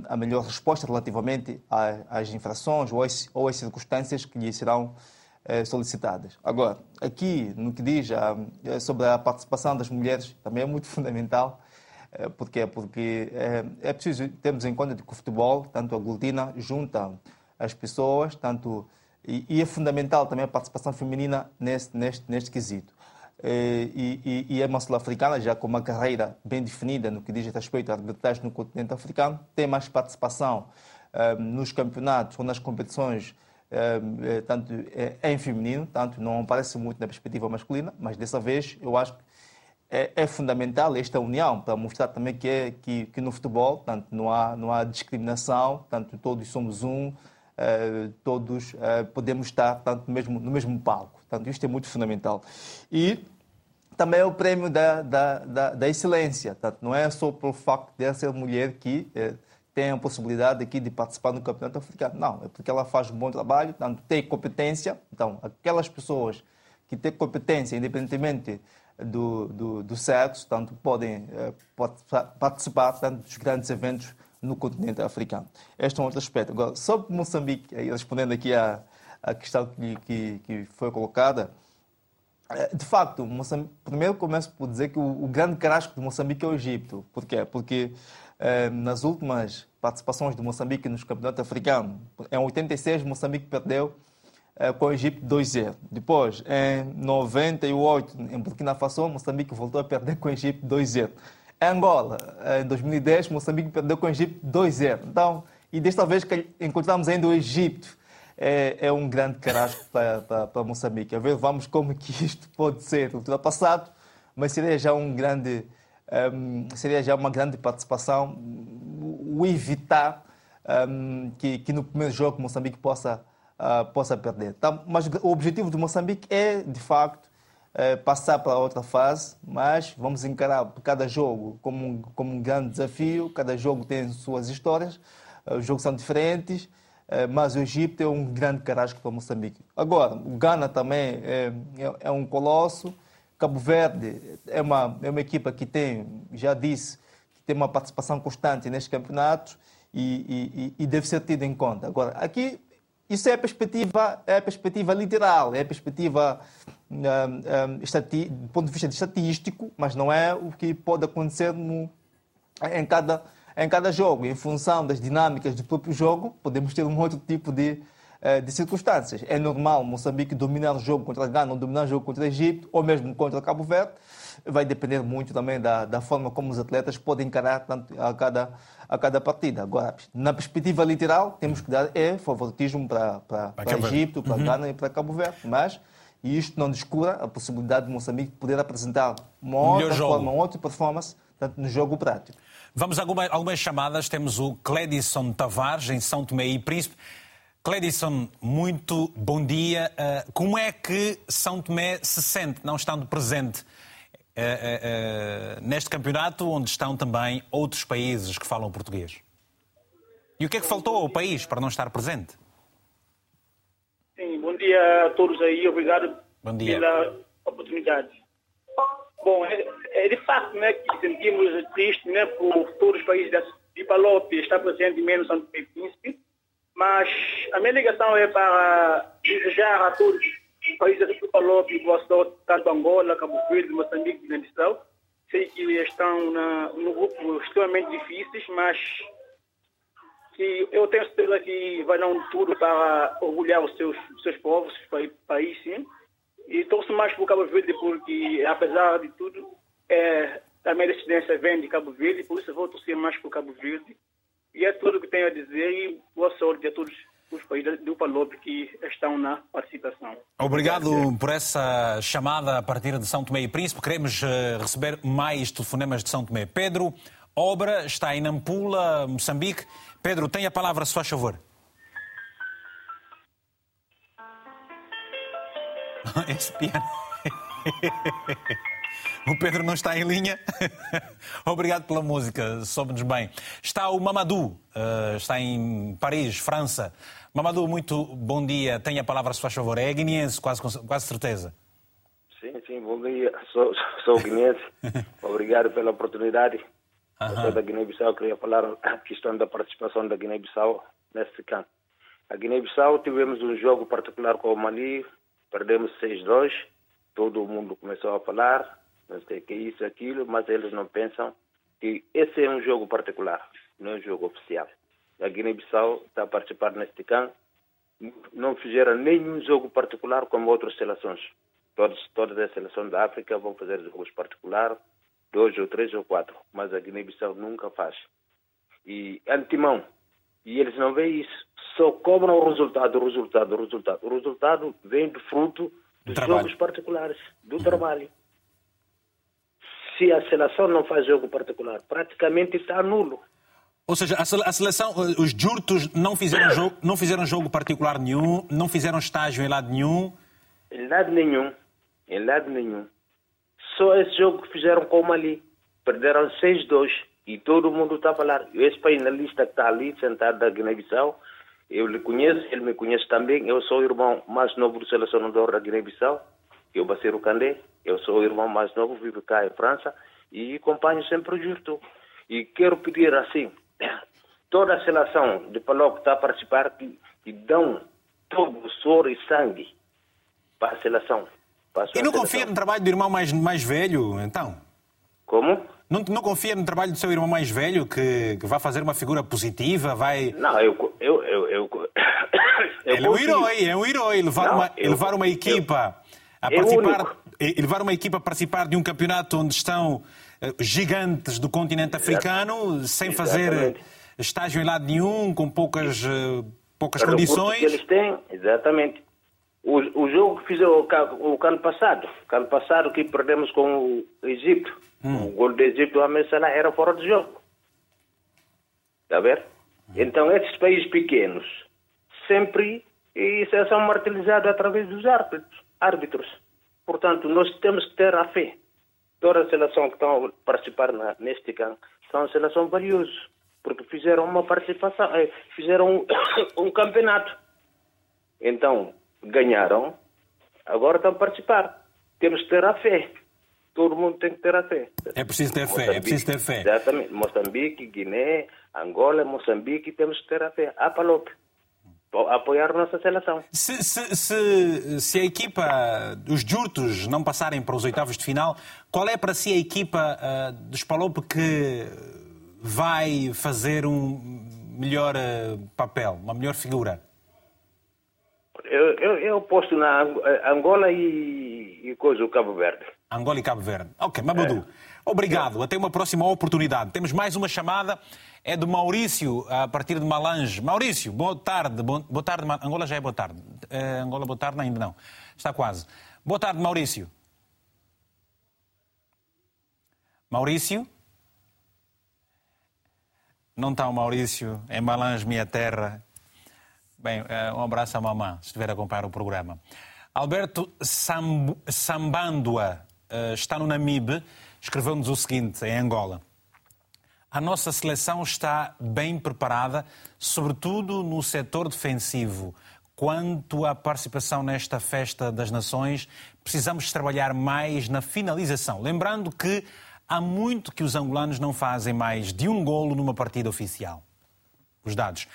a melhor resposta relativamente às infrações ou às, circunstâncias que lhe serão eh, solicitadas. Agora, aqui, no que diz eh, sobre a participação das mulheres, também é muito fundamental. Eh, porque Porque é preciso termos em conta que o futebol, tanto a aglutina, junta as pessoas, tanto, e, é fundamental também a participação feminina neste, neste, neste quesito. Eh, e, e, e é uma sul-africana, já com uma carreira bem definida no que diz respeito à arbitragem no continente africano, tem mais participação um, nos campeonatos ou nas competições, um, tanto em feminino, tanto não aparece muito na perspectiva masculina, mas dessa vez eu acho que é, é fundamental esta união para mostrar também que, é, que, que, no futebol tanto não há, não há discriminação, tanto todos somos um, uh, todos uh, podemos estar tanto mesmo, no mesmo palco. Portanto, isto é muito fundamental. E também é o prêmio da, da, da, da excelência. Portanto, não é só pelo facto de ser mulher que eh, tem a possibilidade aqui de participar no campeonato africano. Não, é porque ela faz um bom trabalho, portanto, tem competência. Então, aquelas pessoas que têm competência, independentemente do, do, do sexo, tanto podem eh, participar tanto dos grandes eventos no continente africano. Este é um outro aspecto. Agora, sobre Moçambique, respondendo aqui à, à questão que, que, que foi colocada, é, de facto, Moçambique, primeiro começo por dizer que o, o, grande carrasco de Moçambique é o Egito. Por quê? Porque eh, nas últimas participações de Moçambique nos campeonatos africanos, em 86, Moçambique perdeu eh, com o Egito 2-0. Depois, em 98, em Burkina Faso, Moçambique voltou a perder com o Egito 2-0. Em Angola, em 2010, Moçambique perdeu com o Egito 2-0. Então, e desta vez que encontramos ainda o Egito é, é um grande carrasco para, para, para, Moçambique. A ver, vamos como que isto pode ser ultrapassado, mas seria já um grande, um, seria já uma grande participação, o evitar um, que, que no primeiro jogo Moçambique possa, uh, possa perder. Então, mas o objetivo do Moçambique é, de facto, uh, passar para outra fase, mas vamos encarar cada jogo como um, como um grande desafio, cada jogo tem suas histórias, uh, os jogos são diferentes, eh, mas o Egito é um grande carrasco para Moçambique. Agora, o Ghana também é, é, é, um colosso. Cabo Verde é uma, é uma equipa que tem, já disse, que tem uma participação constante nestes campeonatos e, e, e deve ser tido em conta. Agora, aqui, isso é a perspectiva, é a perspectiva literal, é a perspectiva um, um, do ponto de vista estatístico, mas não é o que pode acontecer no, em cada em cada jogo, em função das dinâmicas do próprio jogo, podemos ter um outro tipo de, eh, de circunstâncias. É normal Moçambique dominar o jogo contra a Gana, ou dominar o jogo contra o Egito, ou mesmo contra Cabo Verde. Vai depender muito também da, da forma como os atletas podem encarar a cada, a cada partida. Agora, na perspectiva literal, temos que dar é favoritismo para, para, para Egito, para uhum. Gana e para Cabo Verde. Mas e isto não descura a possibilidade de Moçambique poder apresentar uma outra forma, uma outra performance tanto no jogo prático. Vamos a algumas, algumas chamadas. Temos o Cledison Tavares, em São Tomé e Príncipe. Cledison, muito bom dia. Uh, como é que São Tomé se sente não estando presente uh, neste campeonato, onde estão também outros países que falam português? E o que é que faltou ao país para não estar presente? Sim, bom dia a todos aí, obrigado pela oportunidade. Bom, é, é, de facto né, que sentimos triste né, por todos os países de Palope estar presente menos Tomé Príncipe, mas a minha ligação é para desejar a todos os países de Palope boa sorte, tanto Angola, Cabo Verde, Moçambique Guiné-Bissau. Sei que estão na, no grupo extremamente difíceis, mas que eu tenho certeza que vai dar um tudo para orgulhar os seus, os seus povos, os países, sim. E torço mais para o Cabo Verde porque, apesar de tudo, é, a minha descendência vem de Cabo Verde, por isso vou torcer mais para o Cabo Verde. E é tudo o que tenho a dizer e boa sorte a todos os países do Palope que estão na participação. Obrigado por essa chamada a partir de São Tomé e Príncipe. Queremos uh, receber mais telefonemas de São Tomé. Pedro Obra está em Nampula, Moçambique. Pedro, tem a palavra, se faz favor. Esse piano. O Pedro não está em linha. Obrigado pela música, soube-nos bem. Está o Mamadou, uh, está em Paris, França. Mamadou, muito bom dia. Tem a palavra, se faz favor. É guineense, quase, quase certeza. Sim, sim, bom dia. Sou, sou guineense. Obrigado pela oportunidade. Uhum. Sou da Guiné-Bissau, queria falar a questão da participação da Guiné-Bissau neste campo. A Guiné-Bissau tivemos um jogo particular com o Mali, perdemos 6-2, todo mundo começou a falar, não sei que é isso, aquilo, mas eles não pensam que esse é um jogo particular, não é um jogo oficial. A Guiné-Bissau está a participar neste campo, não fizeram nenhum jogo particular como outras seleções. Todas, todas as seleções da África vão fazer jogos particulares, dois ou três ou quatro, mas a Guiné-Bissau nunca faz. E antemão, e eles não veem isso, só cobram o resultado, o resultado, o resultado. O resultado vem do fruto dos jogos particulares, do uhum. trabalho. Se a seleção não faz jogo particular, praticamente está nulo. Ou seja, a seleção, eh, os jurtos não fizeram jogo, não fizeram jogo particular nenhum, não fizeram estágio em lado nenhum. Em lado nenhum, em lado nenhum. Só esse jogo que fizeram com o Mali. Perderam 6-2 e todo mundo está a falar. Esse painelista que está ali, sentado da Guiné-Bissau, eu lhe conheço, ele me conhece também. Eu sou o irmão mais novo do selecionador da Guiné-Bissau, eu Baciro Candé. Eu sou o irmão mais novo, vivo cá em França e acompanho sempre o Justo. E quero pedir assim, toda a seleção de Palop que está a participar, que, que dão todo o suor e sangue para a seleção e não confia no trabalho do irmão mais, mais velho, então? Como? Não, não confia no trabalho do seu irmão mais velho, que, que vai fazer uma figura positiva, vai... Não, eu... eu, eu, eu, eu Ele é um herói, é um herói. Levar, não, uma, eu, levar uma equipa a participar... Levar uma equipa a participar de um campeonato onde estão eh, gigantes do continente africano, sem fazer estágio em lado nenhum, com poucas, eh, poucas condições. Que eles têm, exatamente. O, o jogo que fizeram o, o ano passado, o ano passado que perdemos com o Egito, hum. o gol do Egito, a Messala era fora de jogo. Está a ver? Hum. Então, esses países pequenos sempre isso são martirizados através dos árbitros. árbitros. Portanto, nós temos que ter a fé. Toda a seleção que estão a participar na, neste campo são uma seleção valiosa, porque fizeram uma participação, eh, fizeram um, um campeonato. Então, ganharam, agora estão a participar. Temos que ter a fé. Todo mundo tem que ter a fé. É preciso ter fé, é preciso ter fé. Exatamente. Moçambique, Guiné, Angola, Moçambique, temos que ter a fé. A Palop. Apoiar a nossa seleção. Se, se, se, se a equipa, os Jurtos, não passarem para os oitavos de final, qual é para si a equipa uh, dos Palop que vai fazer um melhor uh, papel, uma melhor figura? Eu, eu, eu posto na Angola e, e coisa, o Cabo Verde. Angola e Cabo Verde. Ok, Mabadu, é. obrigado. Até uma próxima oportunidade. Temos mais uma chamada, é do Maurício, a partir de Malange. Maurício, boa tarde. Boa tarde, Angola já é boa tarde. É, Angola, boa tarde, ainda não. Está quase. Boa tarde, Maurício. Maurício? Não está o Maurício, é Malange, minha terra. Bem, eh, um abraço à mamã, se estiver a acompanhar o programa. Alberto Samb Sambandua está no Namibe, escreveu-nos o seguinte, em Angola. A nossa seleção está bem preparada, sobretudo no setor defensivo. quanto à participação nesta festa das nações, precisamos trabalhar mais na finalização. Lembrando que há muito que os angolanos não fazem mais de um golo numa partida oficial. Os dados.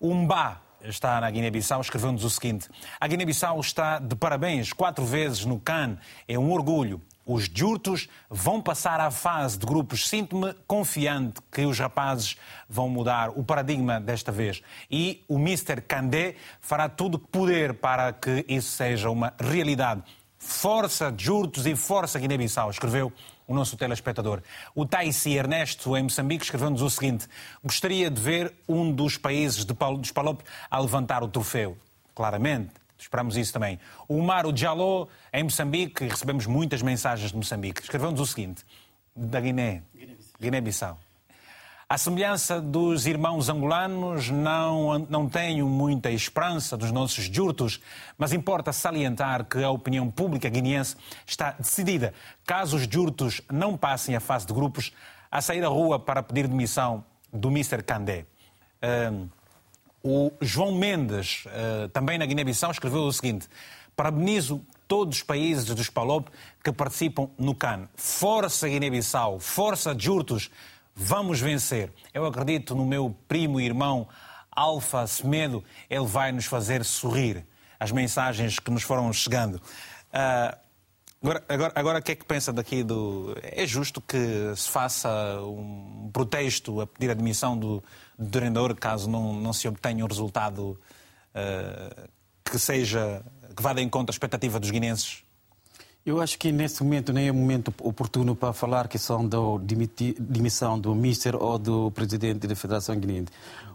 O Mbá está na Guiné-Bissau, escreveu-nos o seguinte: A Guiné-Bissau está de parabéns quatro vezes no CAN, é um orgulho. Os Jurtos vão passar à fase de grupos. Sinto-me confiante que os rapazes vão mudar o paradigma desta vez. E o Mr. Candé fará tudo o que puder para que isso seja uma realidade. Força Jurtos e força Guiné-Bissau, escreveu o nosso telespectador. O Taisi Ernesto, em Moçambique, escreveu-nos o seguinte: Gostaria de ver um dos países de dos Palop a levantar o troféu. Claramente, esperamos isso também. O Maro Diallo, em Moçambique, recebemos muitas mensagens de Moçambique, escreveu-nos o seguinte: da Guiné, Guiné-Bissau. À semelhança dos irmãos angolanos, não, não tenho muita esperança dos nossos jurtos, mas importa salientar que a opinião pública guineense está decidida, caso os jurtos não passem a fase de grupos, a sair à rua para pedir demissão do Mr. Candé. O João Mendes, uh, também na Guiné-Bissau, escreveu o seguinte: Parabenizo todos os países dos PALOP que participam no CAN. Força Guiné-Bissau, força Jurtos Vamos vencer. Eu acredito no meu primo e irmão Alfa Semedo. Ele vai nos fazer sorrir. As mensagens que nos foram chegando. Uh, agora, agora, agora, o que é que pensa daqui do. É justo que se faça um protesto a pedir admissão do, do treinador caso não, não se obtenha um resultado uh, que seja. que vá de encontro à expectativa dos guinenses? Eu acho que nesse momento nem é o momento oportuno para falar que são da demissão do Mister ou do presidente da Federação Guineense.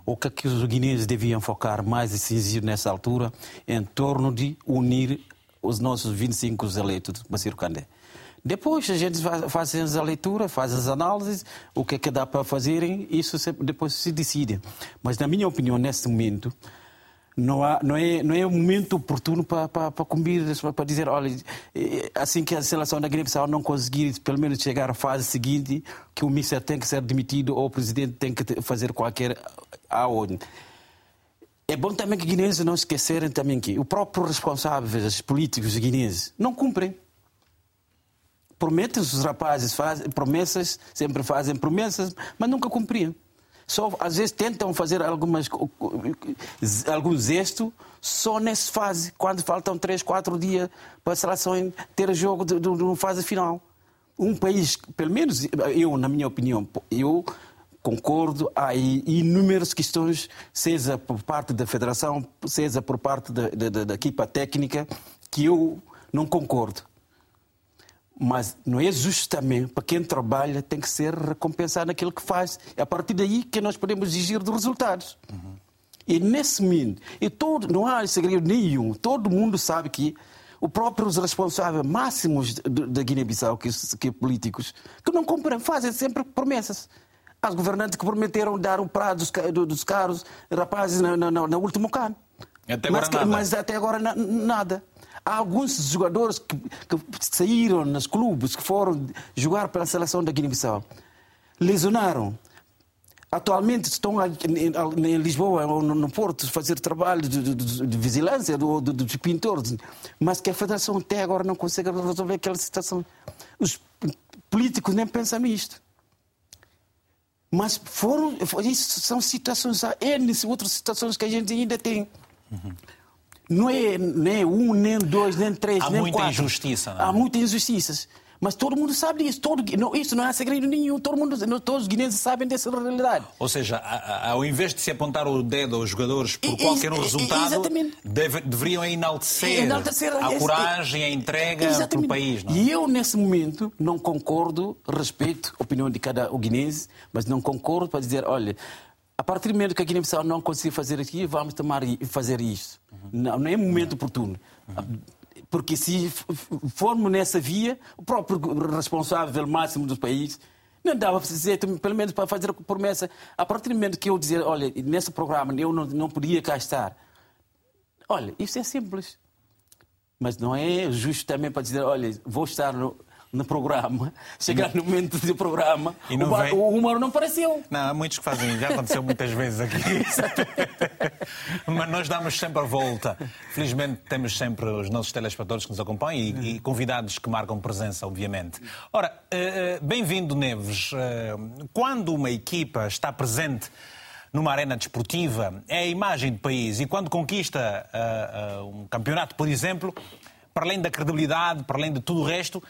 O que, é que os guineenses deviam focar mais e se nessa altura em torno de unir os nossos 25 eleitos do Baciro Candé. Depois a gente faz a leitura, faz as análises, o que é que dá para fazerem, isso depois se decide. Mas na minha opinião, nesse momento, não, há, não, é, não é o momento oportuno para, para, para cumprir, para dizer, olha, assim que a seleção da Guiné-Bissau não conseguir pelo menos chegar à fase seguinte, que o ministro tem que ser demitido ou o presidente tem que fazer qualquer aonde. É bom também que guineenses não esquecerem também que o próprio responsável, os políticos guineenses, não cumprem. Prometem os rapazes, fazem promessas, sempre fazem promessas, mas nunca cumpriam só às vezes tentam fazer algumas, algum gesto só nessa fase, quando faltam 3, 4 dias para a seleção ter jogo de, de, de fase final. Um país, pelo menos eu, na minha opinião, eu concordo, há inúmeras questões, seja por parte da federação, seja por parte da, da, da equipa técnica, que eu não concordo. Mas não é justo também para quem trabalha tem que ser recompensado naquilo que faz. É a partir daí que nós podemos exigir dos resultados. Uhum. E nesse momento, e todo, não há segredo nenhum, todo mundo sabe que os próprios responsáveis máximos da Guiné-Bissau, que, que políticos, que não cumprem, fazem sempre promessas. As governantes que prometeram dar o prazo dos, dos carros rapazes no, no, no, no último cano. Até mas, mas, até agora nada. Há alguns jogadores que, que saíram nos clubes, que foram jogar pela seleção da Guiné-Bissau. Lesionaram. Atualmente estão em Lisboa ou no Porto fazer trabalho de, de, de vigilância dos do, do pintores, mas que a Federação até agora não consegue resolver aquela situação. Os políticos nem pensam nisto. Mas foram, isso são situações, há N outras situações que a gente ainda tem. Uhum. Não é nem um, nem dois, nem três, Há nem muita quatro. injustiça. Não é? Há muitas injustiças. Mas todo mundo sabe disso. Todo, não, isso não há segredo nenhum. Todo mundo, todos os guineenses sabem dessa realidade. Ou seja, ao invés de se apontar o dedo aos jogadores por e, qualquer um resultado, deve, deveriam enaltecer, enaltecer a coragem, a entrega exatamente. para o país. Não? É? E eu, nesse momento, não concordo, respeito a opinião de cada guinense, mas não concordo para dizer, olha, a partir do momento que a Guiné-Bissau não conseguir fazer aqui, vamos tomar e fazer isto. Uhum. Não, não é momento oportuno. Uhum. Porque se formos nessa via, o próprio responsável máximo do país não dava para dizer, pelo menos para fazer a promessa. A partir do momento que eu dizer, olha, nesse programa eu não, não podia cá estar. Olha, isso é simples. Mas não é justo também para dizer, olha, vou estar no, no programa, chegar no momento do programa, o, vem... o humor não apareceu. Não, há muitos que fazem, já aconteceu muitas vezes aqui. Mas nós damos sempre a volta. Felizmente temos sempre os nossos telespectadores que nos acompanham e, e convidados que marcam presença, obviamente. Ora, uh, bem-vindo, Neves. Uh, quando uma equipa está presente numa arena desportiva, é a imagem do país. E quando conquista um campeonato, por exemplo, para além da credibilidade, para além de tudo o resto,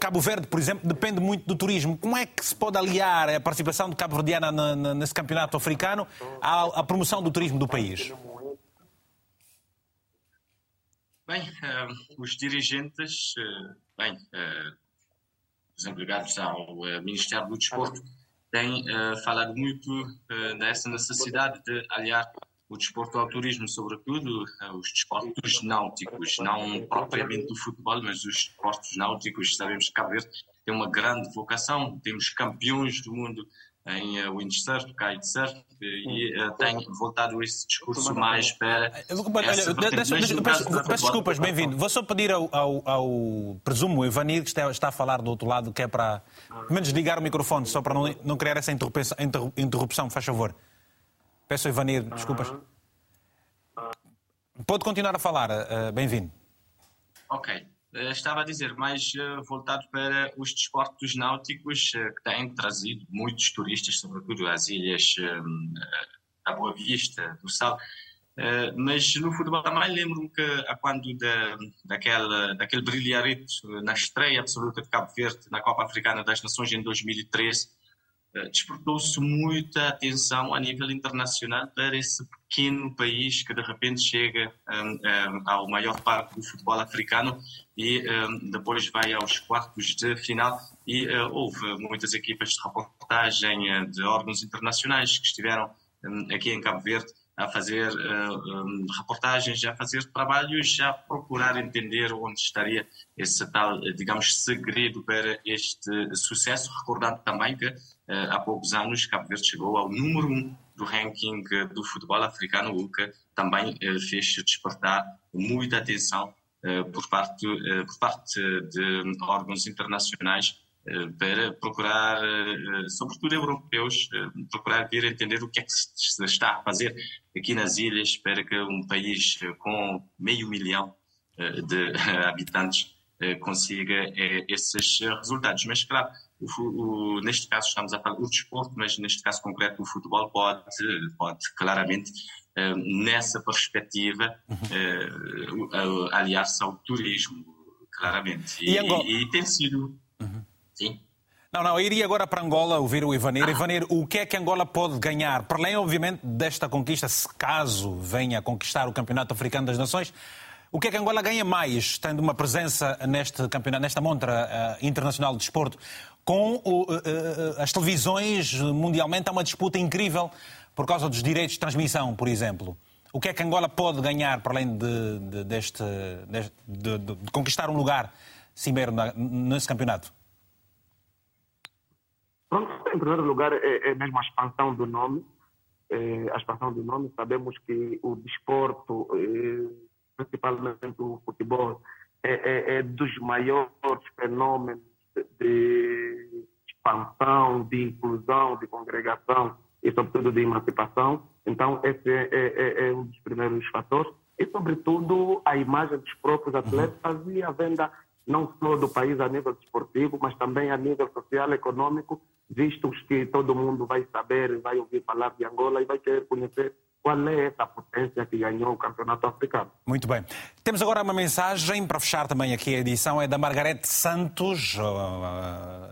Cabo Verde, por exemplo, depende muito do turismo. Como é que se pode aliar a participação de Cabo Verdeana nesse campeonato africano à, à promoção do turismo do país? Bem, os dirigentes, bem, por exemplo, ligados ao Ministério do Desporto, uh, falado muito uh, dessa necessidade de aliar o desporto ao turismo, sobretudo uh, os desportos náuticos, não propriamente o futebol, mas os desportos náuticos. Sabemos que Cabo Verde tem uma grande vocação, temos campeões do mundo em uh, windsurf, kitesurf, e uh, tem voltado esse discurso mais para. Peço desculpas, bem-vindo. Vou só pedir ao, ao, ao presumo Ivanir, que está, está, a falar do outro lado, que é para. Pelo menos ligar o microfone, só para não, não criar essa interrupção, interrupção, faz favor. Peço ao Ivanir, desculpas. Pode continuar a falar, uh, bem-vindo. Ok. Eh, estava a dizer, mais uh, voltado para os desportos náuticos que têm trazido muitos turistas, sobretudo às ilhas da Boa Vista, do Sal. mas no futebol também lembro-me que a quando da, daquela, daquele brilharito na estreia absoluta de Cabo Verde na Copa Africana das Nações em 2013, eh, despertou-se muita atenção a nível internacional para esse pequeno país que de repente chega um, um, ao maior parque do futebol africano e um, depois vai aos quartos de final. E uh, houve muitas equipas de reportagem uh, de órgãos internacionais que estiveram hum, aqui em Cabo Verde a fazer uh, reportagens, a fazer trabalhos, a procurar entender onde estaria esse tal, digamos, segredo para este sucesso, recordando também que eh, há poucos anos, Cabo Verde chegou ao número um do ranking eh, do futebol africano, o que também eh, fez despertar muita atenção por parte, por parte de órgãos internacionais para procurar, sobretudo europeus, procurar vir entender o que é que se está a fazer aqui nas ilhas para que um país com meio milhão de habitantes consiga esses resultados. Mas, claro, o, o, neste caso estamos a falar do desporto, mas neste caso concreto o futebol pode, pode claramente, uh, nessa perspectiva, uh, aliar-se ao turismo, claramente. E, e, e tem sido. Uhum. Sim. Não, não, eu iria agora para Angola ouvir o Ivanir. Ah. Ivanir, o que é que Angola pode ganhar? Para além, obviamente, desta conquista, se caso venha a conquistar o Campeonato Africano das Nações, o que é que Angola ganha mais, tendo uma presença neste campeonato, nesta montra uh, internacional de desporto? Com uh, uh, as televisões mundialmente há uma disputa incrível por causa dos direitos de transmissão, por exemplo. O que é que Angola pode ganhar para além de, de, deste, de, de, conquistar um lugar cimeiro nesse campeonato? Em primeiro lugar, é, é mesmo a expansão do nome. É, a expansão do nome. Sabemos que o desporto, é, principalmente o futebol, é, é, é dos maiores fenômenos de expansão, de inclusão, de congregação e, sobretudo, de emancipação. Então, esse é, é, é um dos primeiros fatores. E, sobretudo, a imagem dos próprios atletas uhum. e a venda não só do país a nível desportivo, mas também a nível social e econômico, visto que todo mundo vai saber, vai ouvir falar de Angola e vai querer conhecer qual é essa potência que ganhou o Campeonato Africano. Muito bem. Temos agora uma mensagem para fechar também aqui a edição, é da Margarete Santos,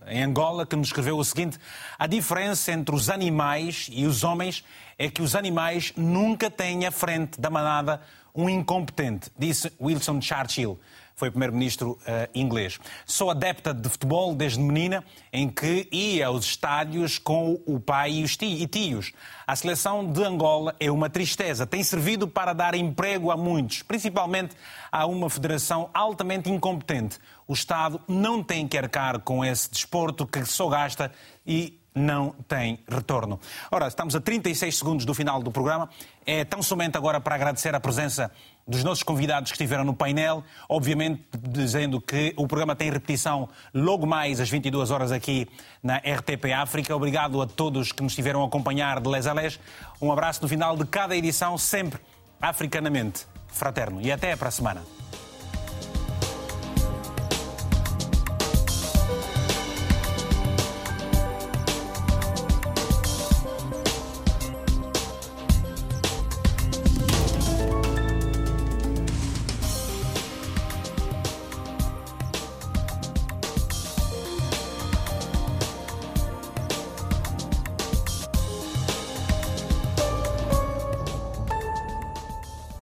em Angola, que nos escreveu o seguinte: a diferença entre os animais e os homens é que os animais nunca têm à frente da manada um incompetente, disse Wilson Churchill foi primeiro-ministro uh, inglês. Sou adepta de futebol desde menina, em que ia aos estádios com o pai e os tios. A seleção de Angola é uma tristeza. Tem servido para dar emprego a muitos, principalmente a uma federação altamente incompetente. O Estado não tem que arcar com esse desporto que só gasta e não tem retorno. Ora, estamos a 36 segundos do final do programa. É tão somente agora para agradecer a presença dos nossos convidados que estiveram no painel, obviamente dizendo que o programa tem repetição logo mais às 22 horas aqui na RTP África. Obrigado a todos que nos estiveram a acompanhar de les a les. Um abraço no final de cada edição, sempre africanamente fraterno. E até para a semana.